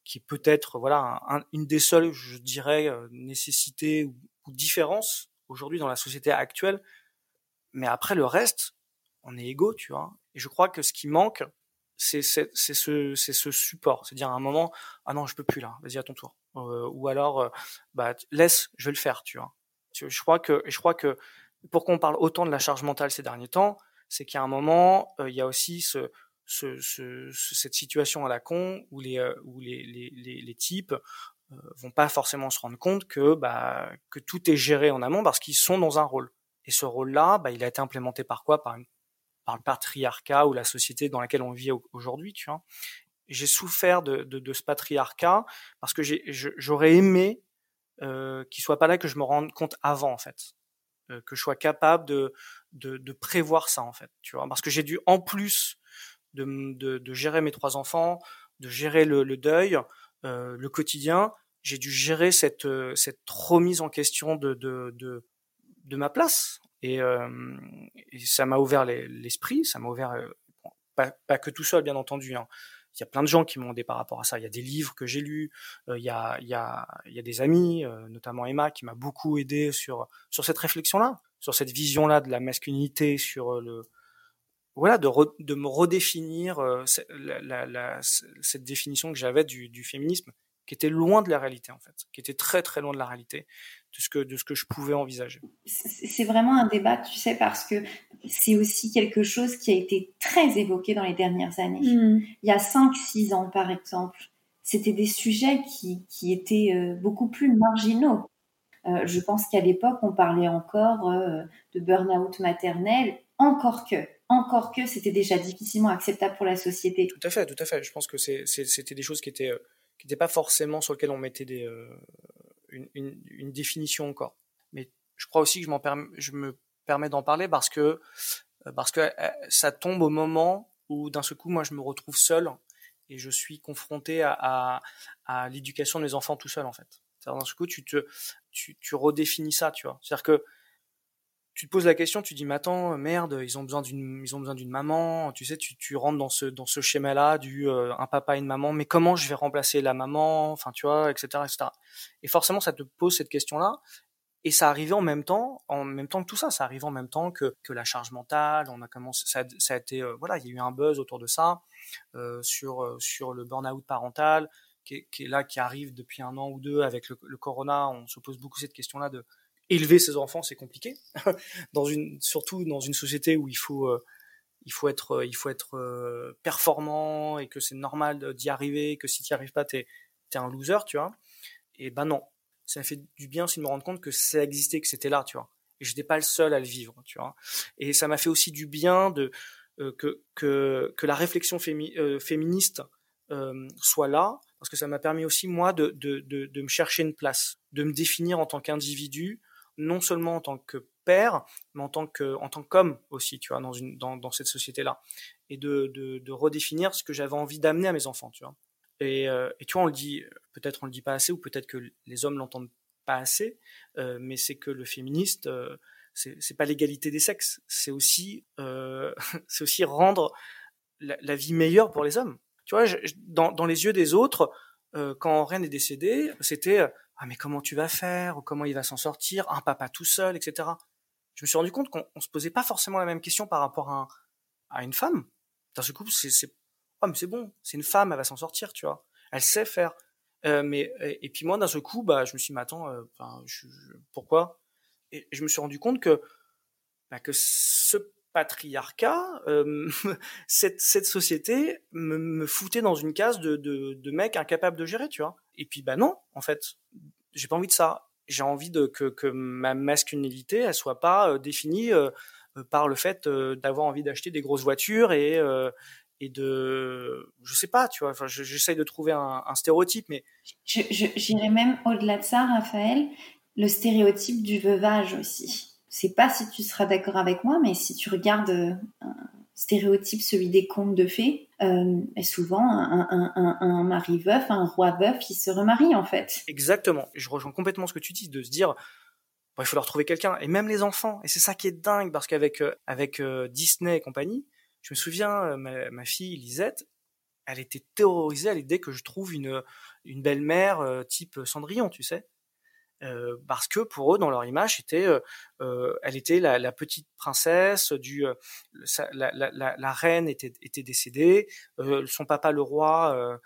qui peut être voilà une des seules, je dirais, nécessités ou, ou différences aujourd'hui dans la société actuelle. Mais après le reste, on est égaux, tu vois. Et je crois que ce qui manque, c'est ce ce support, c'est dire à un moment ah non je peux plus là, vas-y à ton tour. Euh, ou alors bah laisse, je vais le faire, tu vois. Je crois que je crois que pourquoi on parle autant de la charge mentale ces derniers temps, c'est a un moment, euh, il y a aussi ce, ce, ce, cette situation à la con où les, euh, où les, les, les, types euh, vont pas forcément se rendre compte que, bah, que tout est géré en amont parce qu'ils sont dans un rôle. Et ce rôle-là, bah, il a été implémenté par quoi? Par, par le patriarcat ou la société dans laquelle on vit aujourd'hui, tu vois. J'ai souffert de, de, de, ce patriarcat parce que j'aurais aimé euh, qu'il soit pas là que je me rende compte avant, en fait. Euh, que je sois capable de, de, de, prévoir ça en fait, tu vois, parce que j'ai dû en plus de, de, gérer mes trois enfants, de gérer le, le deuil, euh, le quotidien, j'ai dû gérer cette, euh, cette remise en question de, de, de, de ma place. Et, euh, ça m'a ouvert l'esprit, ça m'a ouvert, euh, pas, que tout seul bien entendu, hein, il y a plein de gens qui m'ont aidé par rapport à ça. Il y a des livres que j'ai lus, euh, il, y a, il, y a, il y a des amis, euh, notamment Emma, qui m'a beaucoup aidé sur, sur cette réflexion-là, sur cette vision-là de la masculinité, sur le voilà, de, de me redéfinir la, la, la, cette définition que j'avais du, du féminisme, qui était loin de la réalité en fait, qui était très très loin de la réalité de ce que de ce que je pouvais envisager. C'est vraiment un débat, tu sais, parce que c'est aussi quelque chose qui a été très évoqué dans les dernières années. Mm. Il y a 5-6 ans, par exemple, c'était des sujets qui, qui étaient euh, beaucoup plus marginaux. Euh, je pense qu'à l'époque, on parlait encore euh, de burn-out maternel, encore que, encore que c'était déjà difficilement acceptable pour la société. Tout à fait, tout à fait. Je pense que c'était des choses qui étaient, qui n'étaient pas forcément sur lesquelles on mettait des, une, une, définition encore. Mais je crois aussi que je, me permets d'en parler parce que euh, parce que euh, ça tombe au moment où d'un seul coup moi je me retrouve seul et je suis confronté à, l'éducation de mes enfants tout seul en fait. D'un seul coup tu te tu, tu redéfinis ça, tu vois. C'est-à-dire que tu te poses la question, tu dis mais attends merde, ils ont besoin d'une ils ont besoin d'une maman, tu sais tu, rentres dans ce dans ce schéma là du euh, un papa et une maman, mais comment je vais remplacer la maman, enfin tu vois, etc., etc. Et forcément ça te pose cette question là et ça arrivait en même temps, en même temps que tout ça, ça arrivait en même temps que, que la charge mentale. On a commencé, ça, a été, euh, voilà, il y a eu un buzz autour de ça euh, sur euh, sur le burn-out parental, qui est, là, qui arrive depuis un an ou deux avec le corona. On se pose beaucoup cette question-là de élever ses enfants, c'est compliqué, dans une, surtout dans une société où il faut euh, il faut être il faut être performant et que c'est normal d'y arriver, que si tu n'y arrives pas, t'es es un loser, tu vois. Et ben non, ça m'a fait du bien aussi de me rendre compte que ça existait, que c'était là, tu vois. Et j'étais pas le seul à le vivre, tu vois. Et ça m'a fait aussi du bien de euh, que, que que la réflexion fémi euh, féministe euh, soit là, parce que ça m'a permis aussi moi de, de, de me chercher une place, de me définir en tant qu'individu, non seulement en tant que père, mais en tant que en tant qu'homme aussi, tu vois, dans une dans, dans cette société là, et de, de, redéfinir ce que j'avais envie d'amener à mes enfants, tu vois. Et, euh, et, tu vois, on le dit, peut-être on le dit pas assez, ou peut-être que les hommes l'entendent pas assez, euh, mais c'est que le féministe, euh, c'est pas l'égalité des sexes, c'est aussi, euh, c'est aussi rendre la, vie meilleure pour les hommes. Tu vois, dans, dans, les yeux des autres, quand Rennes est décédé, c'était ah mais comment tu vas faire? Ou comment il va s'en sortir, un papa tout seul, etc. Je me suis rendu compte qu'on se posait pas forcément la même question par rapport à, à une femme. Dans ce coup, c'est c'est oh mais c'est bon, c'est une femme, elle va s'en sortir, tu vois. Elle sait faire. Euh, mais et, puis moi d'un seul coup, bah je me suis dit, mais attends, euh, je, pourquoi? Et je me suis rendu compte que bah, que ce patriarcat, euh, cette, société me, foutait dans une case de, de, de mec incapable de gérer, tu vois. Et puis bah non, en fait, j'ai pas envie de ça. J'ai envie que, ma masculinité, elle soit pas euh, définie euh, par le fait d'avoir envie d'acheter des grosses voitures et de, je sais pas, tu vois. J'essaye de trouver un, un, stéréotype, mais j'irais même au-delà de ça, Raphaël, le stéréotype du veuvage aussi sais pas si tu seras d'accord avec moi, mais si tu regardes euh, un stéréotype, celui des contes de fées, euh, souvent un, un, mari veuf, un roi veuf qui se remarie en fait. Exactement. Je rejoins complètement ce que tu dis, de se dire, il faut leur trouver quelqu'un. Et même les enfants. Et c'est ça qui est dingue, parce qu'avec euh, avec, Disney et compagnie, je me souviens, ma, ma, fille Lisette, elle était terrorisée à l'idée que je trouve une, une belle-mère type Cendrillon, tu sais. Euh, parce que pour eux, dans leur image, c'était, euh, euh, elle était la, la, petite princesse du, la, la, la, reine était, était décédée, son papa le roi,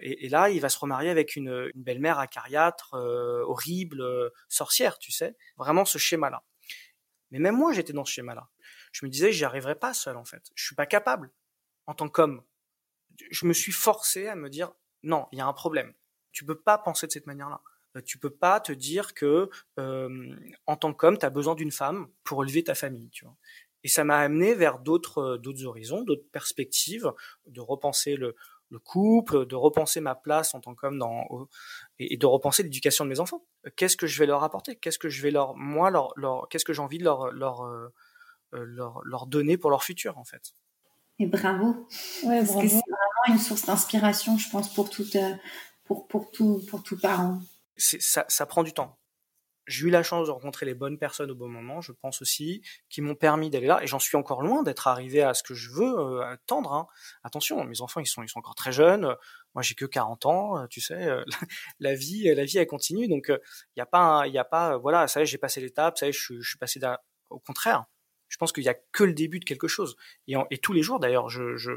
et, et, là, il va se remarier avec une, une belle-mère acariâtre, horrible, sorcière, tu sais, vraiment ce schéma-là. Mais même moi, j'étais dans ce schéma-là. Je me disais, j'y arriverai pas seul en fait. Je suis pas capable en tant qu'homme. Je me suis forcé à me dire, non, il y a un problème. Tu peux pas penser de cette manière-là. Euh, tu peux pas te dire que euh, en tant qu'homme, tu as besoin d'une femme pour élever ta famille, tu vois. Et ça m'a amené vers d'autres euh, d'autres horizons, d'autres perspectives, de repenser le, le couple, de repenser ma place en tant qu'homme dans et, de repenser l'éducation de mes enfants. Qu'est-ce que je vais leur apporter? Qu'est-ce que je vais leur moi leur, leur qu'est-ce que j'ai envie de leur leur, leur leur donner pour leur futur en fait? Et bravo. Ouais, Parce que c'est vraiment une source d'inspiration, je pense, pour toute pour pour tout pour tout parent ça, ça prend du temps. J'ai eu la chance de rencontrer les bonnes personnes au bon moment, je pense aussi, qui m'ont permis d'aller là. Et j'en suis encore loin d'être arrivé à ce que je veux euh, attendre. Hein. Attention, mes enfants, ils sont, ils sont encore très jeunes. Moi, j'ai que 40 ans. Euh, tu sais, euh, la vie, la vie, elle continue. Donc, il n'y a pas, il y a pas, voilà, ça y est, j'ai passé l'étape. Ça y est, je, je suis passé d'un. Au contraire, je pense qu'il y a que le début de quelque chose. Et, et tous les jours, d'ailleurs, je, je,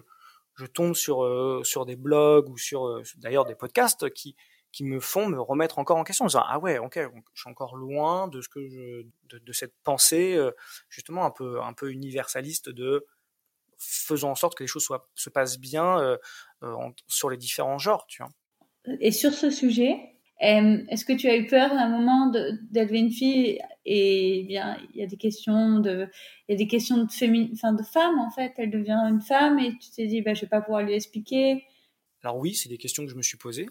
je tombe sur sur des blogs ou sur d'ailleurs des podcasts qui qui me font me remettre encore en question en disant ah ouais ok je suis encore loin de ce que je de, de cette pensée euh, justement un peu un peu universaliste de faisant en sorte que les choses soient, se passent bien euh, euh sur les différents genres tu vois et sur ce sujet est-ce que tu as eu peur à un moment d'élever une fille et bien il y a des questions de il y a des questions de féminin enfin de femme en fait elle devient une femme et tu t'es dit bah je vais pas pouvoir lui expliquer. Alors oui c'est des questions que je me suis posées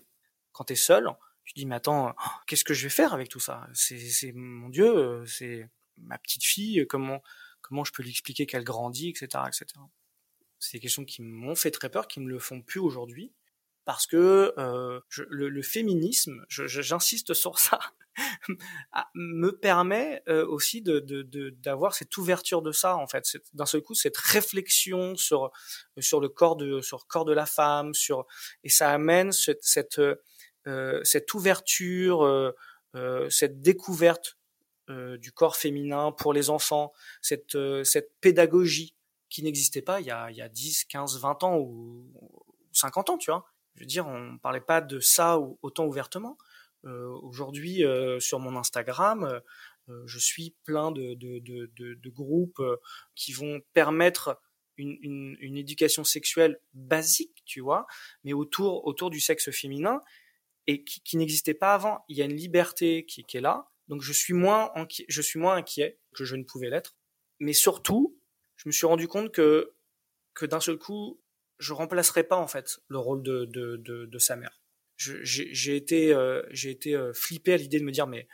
quand tu es seul, tu dis mais attends, qu'est-ce que je vais faire avec tout ça? C'est mon Dieu, euh, c'est ma petite fille, comment comment je peux lui expliquer qu'elle grandit, etc., etc. C'est des questions qui m'ont fait très peur, qui me le font plus aujourd'hui, parce que euh, le, féminisme, j'insiste sur ça, me permet euh, aussi de d'avoir cette ouverture de ça en fait, d'un seul coup cette réflexion sur sur le corps de sur le corps de la femme, sur et ça amène cette, cette euh, cette ouverture, euh, euh, cette découverte du corps féminin pour les enfants, cette, cette pédagogie qui n'existait pas il y, a, il y a 10, 15, 20 ans ou 50 ans, tu vois. Je veux dire, on ne parlait pas de ça autant ouvertement. Euh, Aujourd'hui, euh, sur mon Instagram, euh, je suis plein de, de, de, de, groupes qui vont permettre une, une, une, éducation sexuelle basique, tu vois, mais autour, autour du sexe féminin et qui, n'existait pas avant. Il y a une liberté qui, est là, donc je suis moins inquiet, je suis moins inquiet que je ne pouvais l'être. Mais surtout, je me suis rendu compte que que d'un seul coup, je remplacerai pas en fait le rôle de sa mère. J'ai été euh, j'ai été euh, flippé à l'idée de me dire mais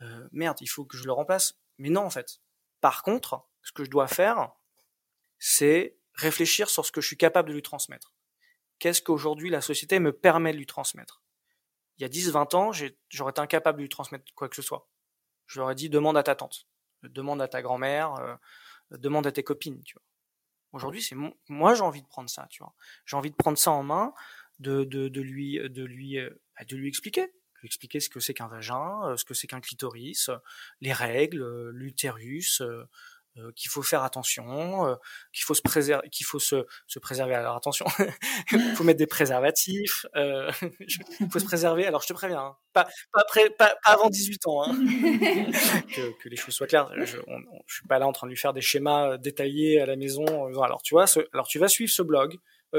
euh, merde, il faut que je le remplace. Mais non en fait. Par contre, ce que je dois faire, c'est réfléchir sur ce que je suis capable de lui transmettre. Qu'est-ce qu'aujourd'hui la société me permet de lui transmettre? Il y a 10, 20 ans, j'aurais été incapable de lui transmettre quoi que ce soit. Je leur ai dit, demande à ta tante, demande à ta grand-mère, euh, demande à tes copines. Aujourd'hui, c'est moi, j'ai envie de prendre ça, tu vois. J'ai envie de prendre ça en main, de, lui, de lui, euh, bah, de lui expliquer lui expliquais ce que c'est qu'un vagin, ce que c'est qu'un clitoris, les règles, l'utérus, euh, qu'il faut faire attention, euh, qu'il faut se préserver, qu'il faut se, se préserver. Alors attention, il faut mettre des préservatifs, euh, il faut se préserver. Alors je te préviens, hein, pas, pas, après, pas, avant 18 ans, hein, que, que, les choses soient claires. Je, on, je suis pas là en train de lui faire des schémas détaillés à la maison. Alors tu vois, ce, alors tu vas suivre ce blog,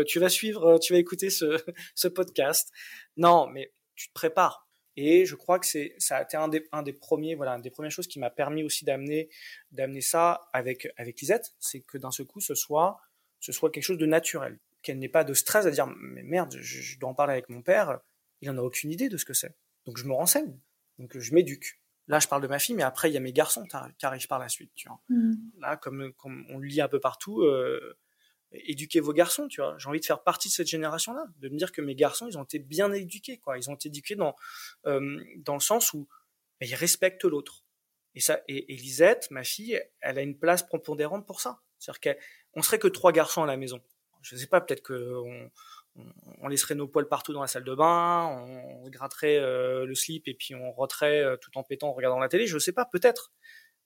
tu vas suivre, tu vas écouter ce, ce podcast. Non, mais tu te prépares et je crois que c'est, ça a été un des, un des premiers, voilà, une des premières choses qui m'a permis aussi d'amener, d'amener ça avec, avec Lisette, c'est que d'un seul coup, ce soit, ce soit quelque chose de naturel, qu'elle n'ait pas de stress à dire, mais merde, je, dois en parler avec mon père, il en a aucune idée de ce que c'est. Donc je me renseigne, donc je m'éduque. Là, je parle de ma fille, mais après, il y a mes garçons qui arrivent par la suite, tu vois. Mmh. Là, comme, comme on le lit un peu partout, euh, éduquer vos garçons, tu vois. J'ai envie de faire partie de cette génération-là, de me dire que mes garçons, ils ont été bien éduqués, quoi. Ils ont été éduqués dans euh, dans le sens où bah, ils respectent l'autre. Et ça, et, Lisette, ma fille, elle a une place prépondérante pour ça. C'est-à-dire qu'on serait que trois garçons à la maison. Je sais pas, peut-être que on, laisserait nos poils partout dans la salle de bain, on gratterait euh, le slip et puis on roterait euh, tout en pétant en regardant la télé. Je sais pas, peut-être.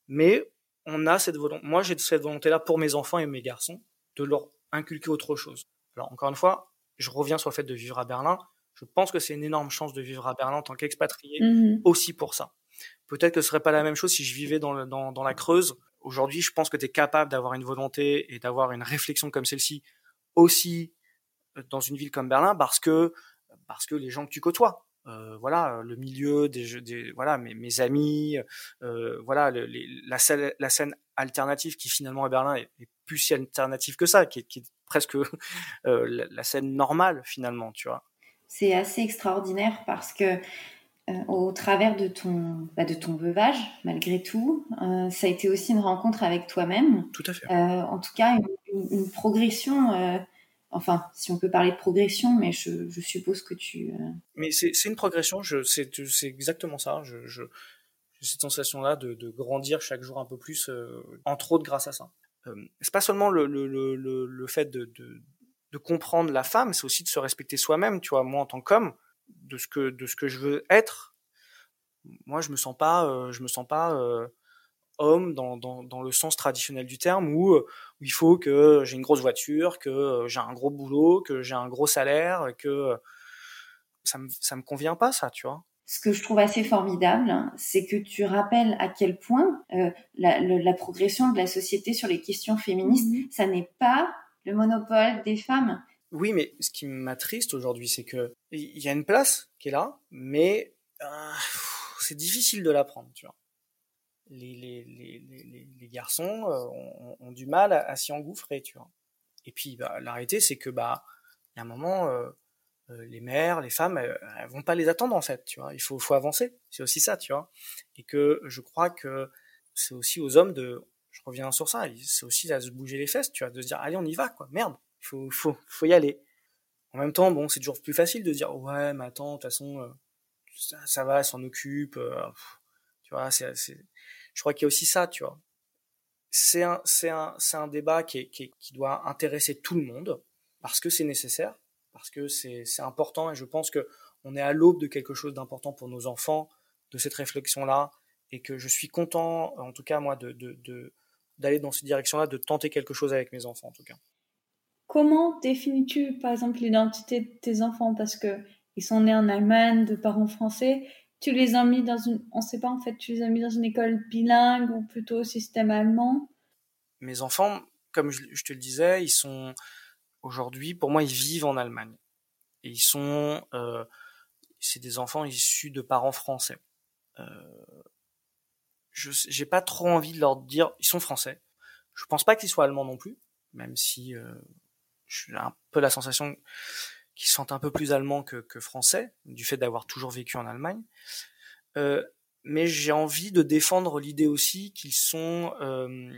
Mais on a cette volonté. Moi, j'ai cette volonté-là pour mes enfants et mes garçons de leur inculquer autre chose. Alors encore une fois, je reviens sur le fait de vivre à Berlin. Je pense que c'est une énorme chance de vivre à Berlin en tant qu'expatrié mhm. aussi pour ça. Peut-être que ce serait pas la même chose si je vivais dans, dans, dans la Creuse. Aujourd'hui, je pense que tu es capable d'avoir une volonté et d'avoir une réflexion comme celle-ci aussi euh, dans une ville comme Berlin parce que parce que les gens que tu côtoies, euh, voilà, le milieu des, des voilà mes, mes amis, euh, voilà la, scène, la scène alternative qui finalement à Berlin est, est plus si alternative que ça, qui est, qui est presque euh, la, scène normale finalement, tu vois. C'est assez extraordinaire parce que euh, au travers de ton, bah, de ton veuvage, malgré tout, euh, ça a été aussi une rencontre avec toi-même. Tout à fait. en tout cas, une, une, progression. enfin, si on peut parler de progression, mais je, je suppose que tu. Mais c'est une progression. C'est exactement ça. Je, je j'ai cette sensation-là de, de, grandir chaque jour un peu plus, entre autres grâce à ça. Euh, c'est pas seulement le, le, le, le fait de, de, de, comprendre la femme, c'est aussi de se respecter soi-même. Tu vois, moi en tant qu'homme, de ce que de ce que je veux être, moi je me sens pas, euh, je me sens pas euh, homme dans, dans, dans, le sens traditionnel du terme où, où il faut que j'ai une grosse voiture, que j'ai un gros boulot, que j'ai un gros salaire, que ça me ça me convient pas ça, tu vois ce que je trouve assez formidable, hein, c'est que tu rappelles à quel point euh, la, la, progression de la société sur les questions féministes, mhm. ça n'est pas le monopole des femmes. Oui, mais ce qui m'attriste aujourd'hui, c'est que il y a une place qui est là, mais euh, c'est difficile de la prendre, tu vois. Les, les, les, les garçons euh, ont, ont, du mal à, s'y engouffrer, tu vois. Et puis, bah, la réalité, c'est que, bah, il y a un moment, euh, les mères, les femmes, elles, vont pas les attendre en fait, tu vois. Il faut, faut avancer. C'est aussi ça, tu vois. Et que je crois que c'est aussi aux hommes de, je reviens sur ça, c'est aussi à se bouger les fesses, tu vois, de se dire allez on y va quoi, merde, faut, faut, faut y aller. En même temps, bon, c'est toujours plus facile de dire ouais, mais attends, de toute façon, euh, ça, ça, va, s'en occupe, euh, tu vois. C'est, je crois qu'il y a aussi ça, tu vois. C'est un, c'est un, c'est un débat qui, qui, qui doit intéresser tout le monde parce que c'est nécessaire parce que c'est important et je pense que on est à l'aube de quelque chose d'important pour nos enfants, de cette réflexion-là, et que je suis content, en tout cas moi, de d'aller dans cette direction-là, de tenter quelque chose avec mes enfants en tout cas. Comment définis-tu, par exemple, l'identité de tes enfants? Parce que ils sont nés en Allemagne, de parents français. Tu les as mis dans une, on sait pas en fait, tu les as mis dans une école bilingue ou plutôt système allemand? Mes enfants, comme je te le disais, ils sont, aujourd'hui, pour moi, ils vivent en Allemagne. Et ils sont, euh, c'est des enfants issus de parents français. Euh, je j'ai pas trop envie de leur dire, ils sont français. Je pense pas qu'ils soient allemands non plus, même si euh, j'ai un peu la sensation qu'ils sont un peu plus allemands que, que français, du fait d'avoir toujours vécu en Allemagne. Euh, mais j'ai envie de défendre l'idée aussi qu'ils sont, euh,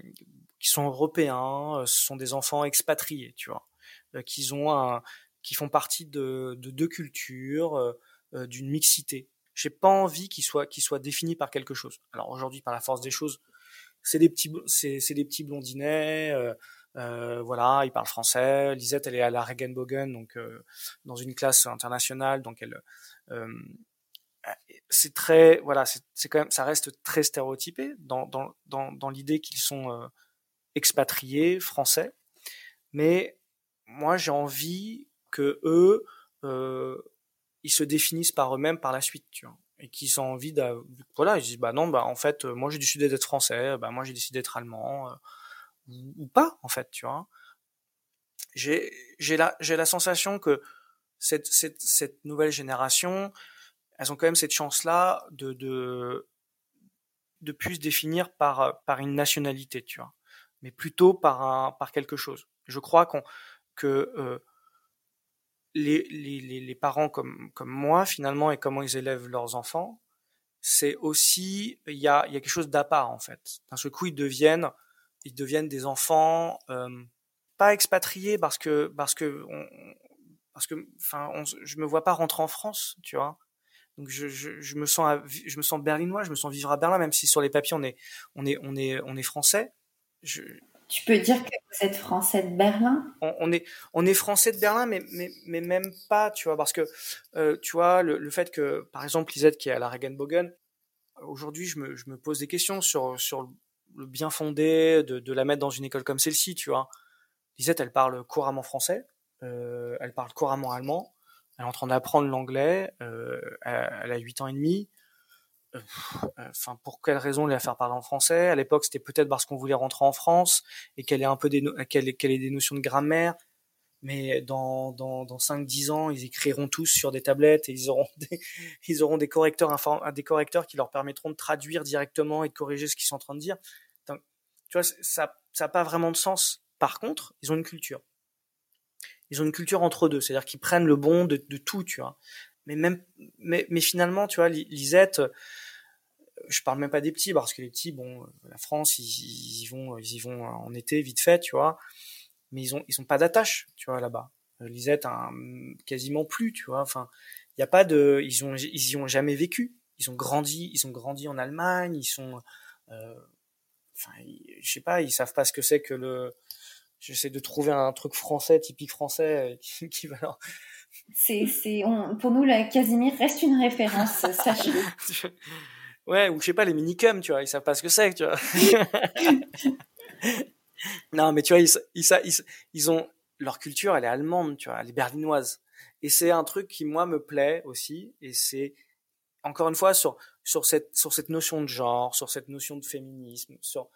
qu'ils sont européens, euh, ce sont des enfants expatriés, tu vois. Euh, qu'ils ont un, qui font partie de, de deux cultures, euh, euh, d'une mixité. J'ai pas envie qu'ils soient qu'ils soient définis par quelque chose. Alors aujourd'hui, par la force des choses, c'est des petits c'est des petits blondinets. Euh, voilà, ils parlent français. Lisette, elle est à la Regenbogen, donc dans une classe internationale, donc elle, c'est très, voilà, c'est quand même, ça reste très stéréotypé dans, dans, dans, dans l'idée qu'ils sont expatriés, français. Mais moi, j'ai envie que eux, euh, ils se définissent par eux-mêmes par la suite, tu vois. Et qu'ils ont envie de, voilà, ils disent, bah non, bah en fait, moi j'ai décidé d'être français, bah moi j'ai décidé d'être allemand, euh, ou, pas, en fait, tu vois. J'ai, j'ai la, j'ai la sensation que cette, cette, cette nouvelle génération, elles ont quand même cette chance-là de, de, de plus se définir par, par une nationalité, tu vois, mais plutôt par, un, par quelque chose. Je crois qu'on, que euh, les, les, les, parents comme, comme moi, finalement, et comment ils élèvent leurs enfants, c'est aussi, il y a, y a quelque chose d'à part, en fait. D'un seul coup, ils deviennent, ils deviennent des enfants, euh, pas expatriés parce que, parce que, parce que, je me vois pas rentrer en France, tu vois. Donc je, je, me sens je me sens berlinois, je me sens vivre à Berlin, même si sur les papiers on est on est on est on est français. Tu peux dire que vous êtes français de Berlin? On, est on est français de Berlin, mais mais, mais même pas, tu vois, parce que euh, tu vois le, le, fait que par exemple Lisette qui est à la Regenbogen, aujourd'hui je me, je me pose des questions sur sur le bien fondé de, de la mettre dans une école comme celle-ci, tu vois. Lisette elle parle couramment français, euh, elle parle couramment allemand elle est en train d'apprendre l'anglais, euh, elle, a 8 ans et demi. Euh, enfin, pour quelle raison la faire parler en français? À l'époque, c'était peut-être parce qu'on voulait rentrer en France et qu'elle ait un peu des, qu'elle des notions de grammaire. Mais dans, dans, dans 5-10 ans, ils écriront tous sur des tablettes et ils auront des, ils auront des correcteurs, des correcteurs qui leur permettront de traduire directement et de corriger ce qu'ils sont en train de dire. Donc, tu vois, ça n'a pas vraiment de sens. Par contre, ils ont une culture ils ont une culture entre deux, c'est-à-dire qu'ils prennent le bon de, de, tout, tu vois. Mais même, mais, mais finalement, tu vois, Lisette, euh, je parle même pas des petits parce que les petits, bon, euh, la France, ils, y vont, ils y vont en été vite fait, tu vois. Mais ils ont, ils ont pas d'attache, tu vois, là-bas. Euh, Lisette, quasiment plus, tu vois. Enfin, il y a pas de, ils ont, ils y ont jamais vécu. Ils ont grandi, ils ont grandi en Allemagne, ils sont, euh, enfin, je sais pas, ils savent pas ce que c'est que le, J'essaie de trouver un truc français, typique français, euh, qui va. C'est, c'est, pour nous, la Casimir reste une référence, sachez-le. ouais, ou je sais pas, les minicums, tu vois, ils savent pas ce que c'est, tu vois. non, mais tu vois, ils, ils, ils, ont leur culture, elle est allemande, tu vois, elle est berlinoise. Et c'est un truc qui moi me plaît aussi, et c'est encore une fois sur sur cette sur cette notion de genre, sur cette notion de féminisme, sur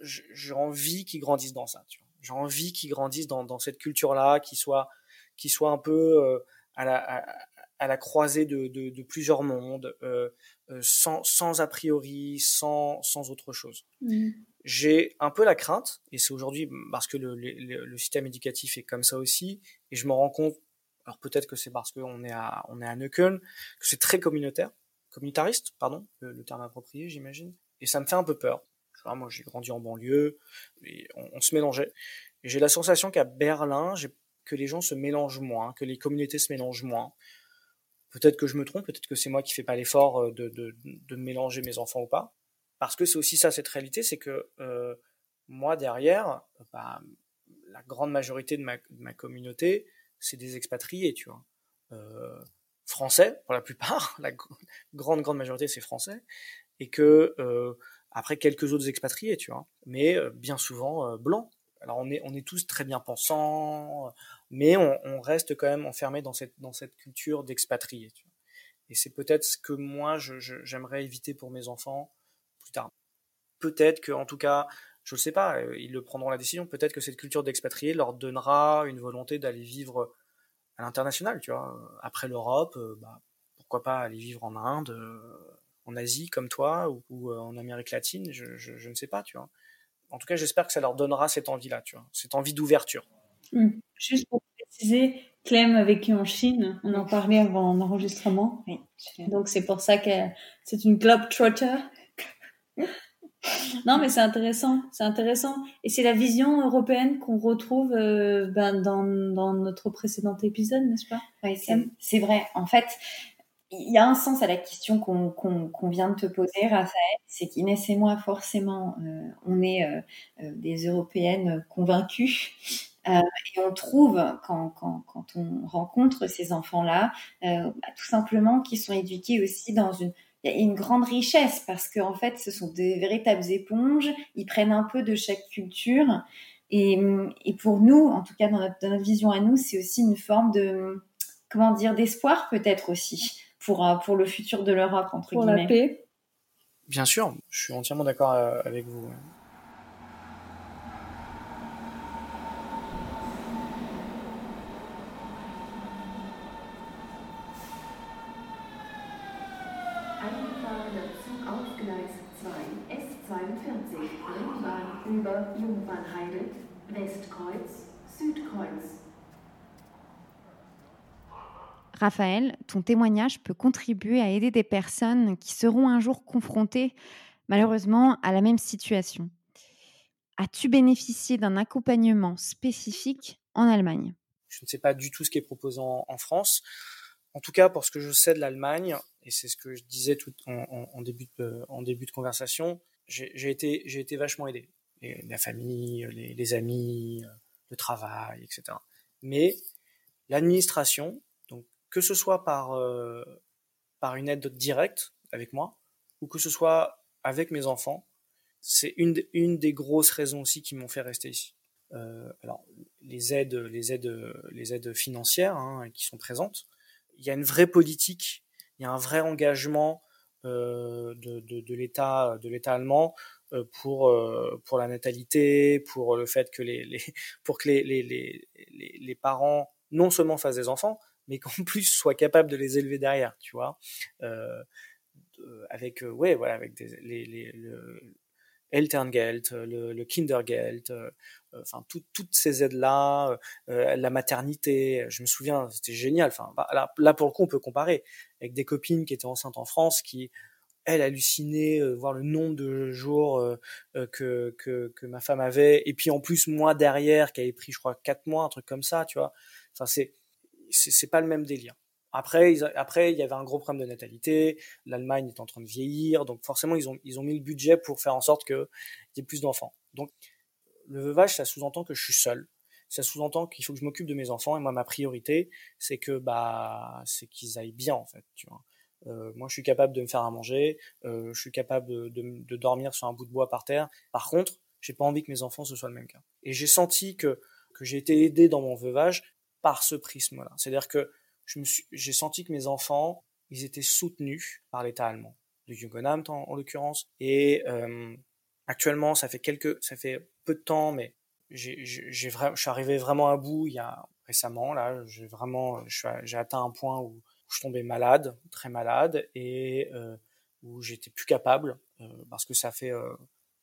j'ai envie qu'ils grandissent dans ça, tu vois j'ai envie qu'ils grandissent dans, dans cette culture-là, qu'ils soient, qu'ils soient un peu euh, à, la, à, la croisée de, de, de plusieurs mondes, euh, euh, sans, sans a priori, sans, sans autre chose. Mmh. J'ai un peu la crainte, et c'est aujourd'hui parce que le, le, le, système éducatif est comme ça aussi, et je me rends compte, alors peut-être que c'est parce qu'on est à, on est à Neukölln, que c'est très communautaire, communautariste, pardon, le, le terme approprié, j'imagine, et ça me fait un peu peur moi, j'ai grandi en banlieue, et on, se mélangeait. Et j'ai la sensation qu'à Berlin, que les gens se mélangent moins, que les communautés se mélangent moins. Peut-être que je me trompe, peut-être que c'est moi qui fais pas l'effort euh, de, de, de, mélanger mes enfants ou pas. Parce que c'est aussi ça, cette réalité, c'est que euh, moi, derrière, bah, la grande majorité de ma, de ma communauté, c'est des expatriés, tu vois. Euh, français, pour la plupart, la grande, grande majorité, c'est français. Et que après quelques autres expatriés, tu vois, mais bien souvent blancs. Alors on est, on est tous très bien pensants, mais on, on reste quand même enfermé dans cette, dans cette culture d'expatriés. Tu vois. Et c'est peut-être ce que moi j'aimerais éviter pour mes enfants plus tard. Peut-être que, en tout cas, je ne sais pas, euh, ils le prendront la décision. Peut-être que cette culture d'expatriés leur donnera une volonté d'aller vivre à l'international, tu vois. Après l'Europe, bah, pourquoi pas aller vivre en Inde, en Asie comme toi ou, euh, en Amérique latine, je, je, je, ne sais pas, tu vois. En tout cas, j'espère que ça leur donnera cette envie-là, tu vois, cette envie d'ouverture. Mmh. Juste pour préciser, Clem a vécu en Chine, on en parlait avant l'enregistrement. Oui. Donc c'est pour ça que c'est une globe-trotter. non, mais c'est intéressant, c'est intéressant. Et c'est la vision européenne qu'on retrouve euh, ben, dans, dans, notre précédent épisode, n'est-ce pas Oui, c'est vrai. En fait, il y a un sens à la question qu'on vient de te poser, Raphaël, c'est qu'Inès et moi, forcément, euh, on est euh, des Européennes convaincues. Et on trouve, quand, quand, quand, on rencontre ces enfants-là, bah, tout simplement qu'ils sont éduqués aussi dans une grande richesse parce qu'en en fait, ce sont des véritables éponges. Ils prennent un peu de chaque culture. Et, et pour nous, en tout cas dans notre, dans notre vision à nous, c'est aussi une forme de, comment dire, d'espoir peut-être aussi pour, euh, pour le futur de l'Europe, entre pour guillemets. la paix. Bien sûr, je suis entièrement d'accord euh, avec vous. Raphaël, ton témoignage peut contribuer à aider des personnes qui seront un jour confrontées, malheureusement, à la même situation. As-tu bénéficié d'un accompagnement spécifique en Allemagne? Je ne sais pas du tout ce qui est proposé en, France. En tout cas, pour ce que je sais de l'Allemagne, et c'est ce que je disais tout en, début, de, conversation, j'ai été, vachement aidé la famille, les, amis, euh, le travail, etc. Mais l'administration, que ce soit par euh, par une aide directe avec moi ou que ce soit avec mes enfants, c'est une, une des grosses raisons aussi qui m'ont fait rester ici. Euh, alors les aides, les aides, les aides financières hein, qui sont présentes. Il y a une vraie politique, il y a un vrai engagement de, de, de l'État, de l'État allemand euh, pour euh, pour la natalité, pour le fait que les, les pour que les, les, les, les parents non seulement fassent des enfants, mais qu'en plus soient capables de les élever derrière, tu vois, euh, avec ouais voilà avec des, les, les le Elterngeld, le, le Kindergeld, enfin toutes ces aides là, la maternité, je me souviens c'était génial. Enfin bah, là, là pour le coup on peut comparer avec des copines qui étaient enceintes en France qui elle hallucinait euh, voir le nombre de jours euh, euh, que, que, que ma femme avait. Et puis en plus moi derrière qui avait pris je crois quatre mois un truc comme ça tu vois. Enfin c'est c'est pas le même délire. Après après il y avait un gros problème de natalité. l'Allemagne est en train de vieillir. Donc forcément ils ont ils ont mis le budget pour faire en sorte que y ait plus d'enfants. Donc le veuvage ça sous-entend que je suis seul. Ça sous-entend qu'il faut que je m'occupe de mes enfants. Et moi ma priorité c'est que bah c'est qu'ils aillent bien en fait tu vois. Euh, moi, je suis capable de me faire à manger, euh, je suis capable de, de, de, dormir sur un bout de bois par terre. Par contre, j'ai pas envie que mes enfants ce soit le même cas. Et j'ai senti que que j'ai été aidé dans mon veuvage par ce prisme-là. C'est-à-dire que j'ai senti que mes enfants, ils étaient soutenus par l'État allemand, le Jugendamt en, en l'occurrence. Et euh, actuellement, ça fait quelques, ça fait peu de temps, mais j'ai, je suis arrivé vraiment à bout il y a récemment. Là, j'ai vraiment, atteint un point où je tombais malade, très malade, et euh, où j'étais plus capable, euh, parce que ça fait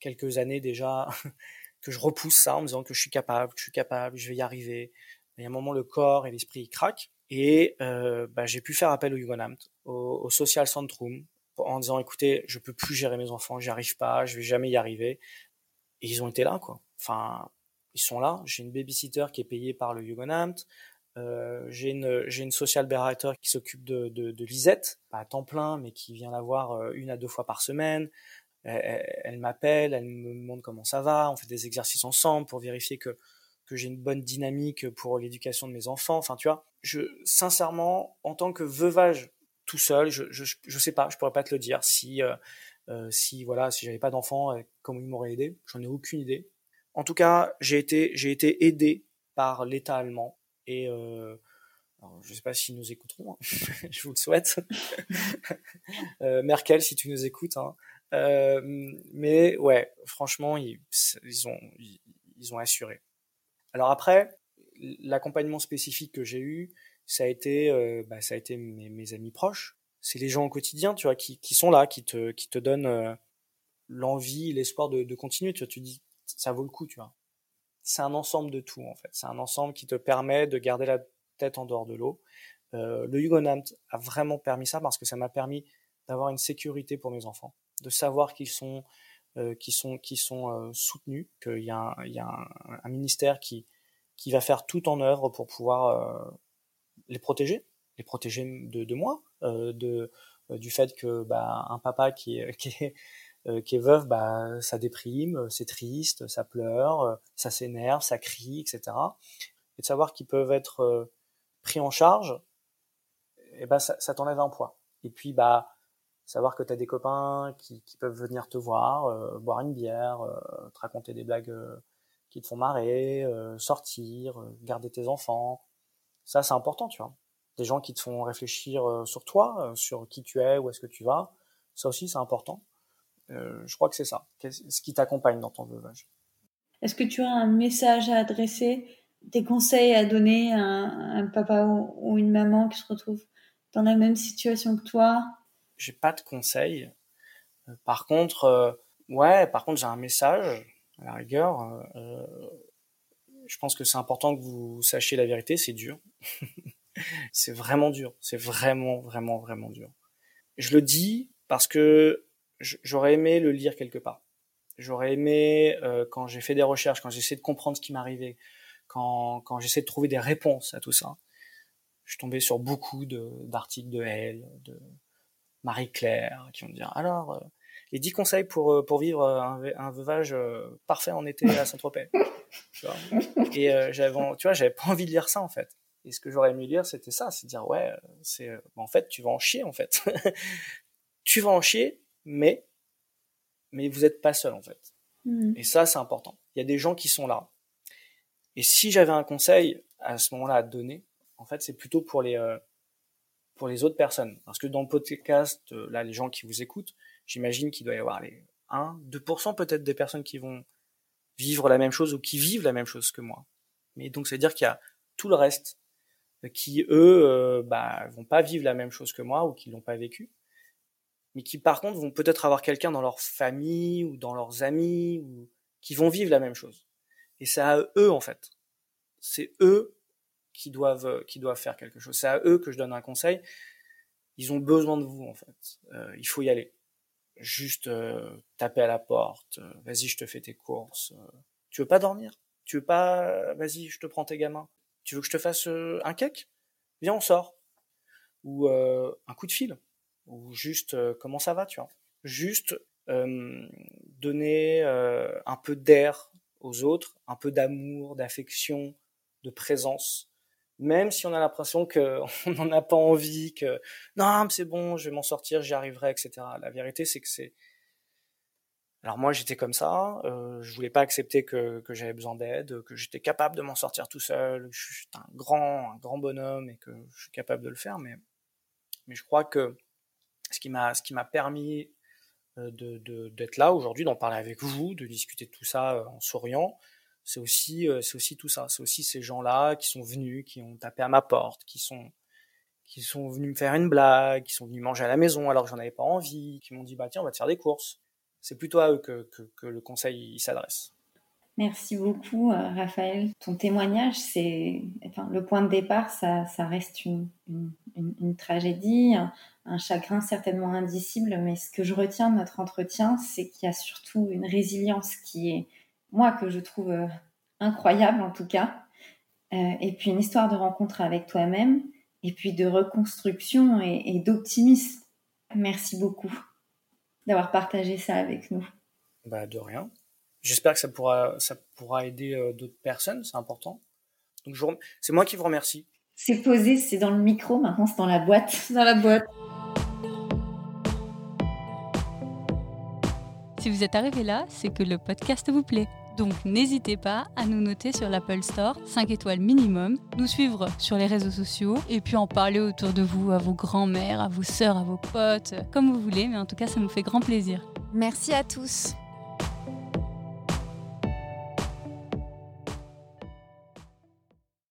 quelques années déjà que je repousse ça en me disant que je suis capable, que je suis capable, je vais y arriver. Et à un moment, le corps et l'esprit craquent, et bah, j'ai pu faire appel au Jugendamt, au, au Social Centrum, en disant écoutez, je peux plus gérer mes enfants, j'y arrive pas, je vais jamais y arriver. Et ils ont été là, quoi. Enfin, ils sont là. J'ai une babysitter qui est payée par le Jugendamt. Euh, j'ai une j'ai une social berater qui s'occupe de, de, de Lisette, pas à temps plein, mais qui vient la voir euh, une à deux fois par semaine. Elle, m'appelle, elle me demande comment ça va, on fait des exercices ensemble pour vérifier que que j'ai une bonne dynamique pour l'éducation de mes enfants. Enfin, tu vois, je sincèrement, en tant que veuvage tout seul, je, je je sais pas, je pourrais pas te le dire si euh, euh si voilà, si j'avais pas d'enfants, comment ils m'auraient aidé, j'en ai aucune idée. En tout cas, j'ai été j'ai été aidé par l'État allemand et euh, alors, je sais pas s'ils nous écouteront, hein. je vous le souhaite. euh, Merkel, si tu nous écoutes. Hein. Euh, mais ouais, franchement, ils, ils, ont, ils, ont assuré. Alors après, l'accompagnement spécifique que j'ai eu, ça a été, euh, bah, ça a été mes, amis proches. C'est les gens au quotidien, tu vois, qui, qui sont là, qui te, qui te donnent euh, l'envie, l'espoir de, de continuer. Tu vois, tu dis, ça vaut le coup, tu vois c'est un ensemble de tout en fait. C'est un ensemble qui te permet de garder la tête en dehors de l'eau. Euh, le Jugendamt a vraiment permis ça parce que ça m'a permis d'avoir une sécurité pour mes enfants, de savoir qu'ils sont qui sont qui sont euh, soutenus, qu'il y a, un, il y a un, un, ministère qui qui va faire tout en œuvre pour pouvoir euh, les protéger, les protéger de, de moi, euh, de du fait que bah, un papa qui, qui est qui est veuve, bah, ça déprime, c'est triste, ça pleure, ça s'énerve, ça crie, etc. Et de savoir qu'ils peuvent être pris en charge, et bah, ça, ça t'enlève un poids. Et puis, bah, savoir que tu as des copains qui, qui, peuvent venir te voir, euh, boire une bière, euh, te raconter des blagues euh, qui te font marrer, sortir, garder tes enfants. Ça, c'est important, tu vois. Des gens qui te font réfléchir sur toi, sur qui tu es, où est-ce que tu vas. Ça aussi, c'est important. je crois que c'est ça, ce qui t'accompagne dans ton veuvage. Est-ce que tu as un message à adresser, des conseils à donner à un, papa ou une maman qui se retrouve dans la même situation que toi? J'ai pas de conseils. Euh, par contre, euh, ouais, par contre, j'ai un message à la rigueur. Euh, je pense que c'est important que vous sachiez la vérité. C'est dur. c'est vraiment dur. C'est vraiment, vraiment, vraiment dur. Je le dis parce que j'aurais aimé le lire quelque part. J'aurais aimé, quand j'ai fait des recherches, quand j'essaie de comprendre ce qui m'arrivait, quand, quand j'essaie de trouver des réponses à tout ça, je tombé sur beaucoup d'articles de, de elle, de, Marie-Claire, qui vont me dire alors euh, les 10 conseils pour euh, pour vivre un, un veuvage euh, parfait en été à Saint-Tropez. et j'avais tu vois j'avais pas envie de lire ça en fait. Et ce que j'aurais aimé lire c'était ça, c'est dire ouais c'est en fait tu vas en chier en fait. tu vas en chier mais mais vous êtes pas seul en fait. Mmh. Et ça c'est important. Il y a des gens qui sont là. Et si j'avais un conseil à ce moment-là à te donner, en fait c'est plutôt pour les pour les autres personnes. Parce que dans le podcast, euh, là, les gens qui vous écoutent, j'imagine qu'il doit y avoir les 1, 2% peut-être des personnes qui vont vivre la même chose ou qui vivent la même chose que moi. Mais donc, c'est à dire qu'il y a tout le reste euh, qui, eux, euh, bah, vont pas vivre la même chose que moi ou qui l'ont pas vécu. Mais qui, par contre, vont peut-être avoir quelqu'un dans leur famille ou dans leurs amis ou qui vont vivre la même chose. Et c'est à eux, en fait. C'est eux qui doivent, euh, qui doivent faire quelque chose. C'est à eux que je donne un conseil. Ils ont besoin de vous, en fait. Euh, il faut y aller. Juste euh, taper à la porte. vas-y, je te fais tes courses. tu veux pas dormir? Tu veux pas Vas-y, je te prends tes gamins. Tu veux que je te fasse un cake? Viens, on sort. Ou un coup de fil. Ou juste comment ça va, tu vois? Juste donner un peu d'air aux autres, un peu d'amour, d'affection, de présence même si on a l'impression qu'on n'en a pas envie, que non, c'est bon, je vais m'en sortir, j'y arriverai, etc. La vérité, c'est que c'est. Alors moi, j'étais comme ça, euh, je voulais pas accepter que, j'avais besoin d'aide, que j'étais capable de m'en sortir tout seul, que je suis un grand, un grand bonhomme et que je suis capable de le faire, mais, je crois que ce qui m'a, ce qui m'a permis euh, d'être là aujourd'hui, d'en parler avec vous, de discuter de tout ça euh, en souriant, c'est aussi euh, c'est aussi tout ça. C'est aussi ces gens là qui sont venus qui ont tapé à ma porte qui sont qui sont venus me faire une blague qui sont venus manger à la maison alors que j'en avais pas envie qui m'ont dit bah tiens on va te faire des courses. C'est plutôt à eux que, que, le conseil s'adresse. Merci beaucoup, euh, Raphaël. Ton témoignage, c'est enfin, le point de départ, ça, ça reste une, une, tragédie, un, chagrin certainement indicible, mais ce que je retiens de notre entretien, c'est qu'il y a surtout une résilience qui est, moi, que je trouve euh, incroyable en tout cas. Euh, et puis une histoire de rencontre avec toi-même, et puis de reconstruction et, d'optimisme. Merci beaucoup d'avoir partagé ça avec nous. Bah, de rien. J'espère que ça pourra, ça pourra aider euh, d'autres personnes, c'est important. Donc c'est moi qui vous remercie. C'est posé, c'est dans le micro, maintenant c'est dans la boîte. Dans la boîte. Si vous êtes arrivé là, c'est que le podcast vous plaît. Donc n'hésitez pas à nous noter sur l'Apple Store 5 étoiles minimum, nous suivre sur les réseaux sociaux et puis en parler autour de vous, à vos grands-mères, à vos sœurs, à vos potes, comme vous voulez, mais en tout cas ça nous fait grand plaisir. Merci à tous.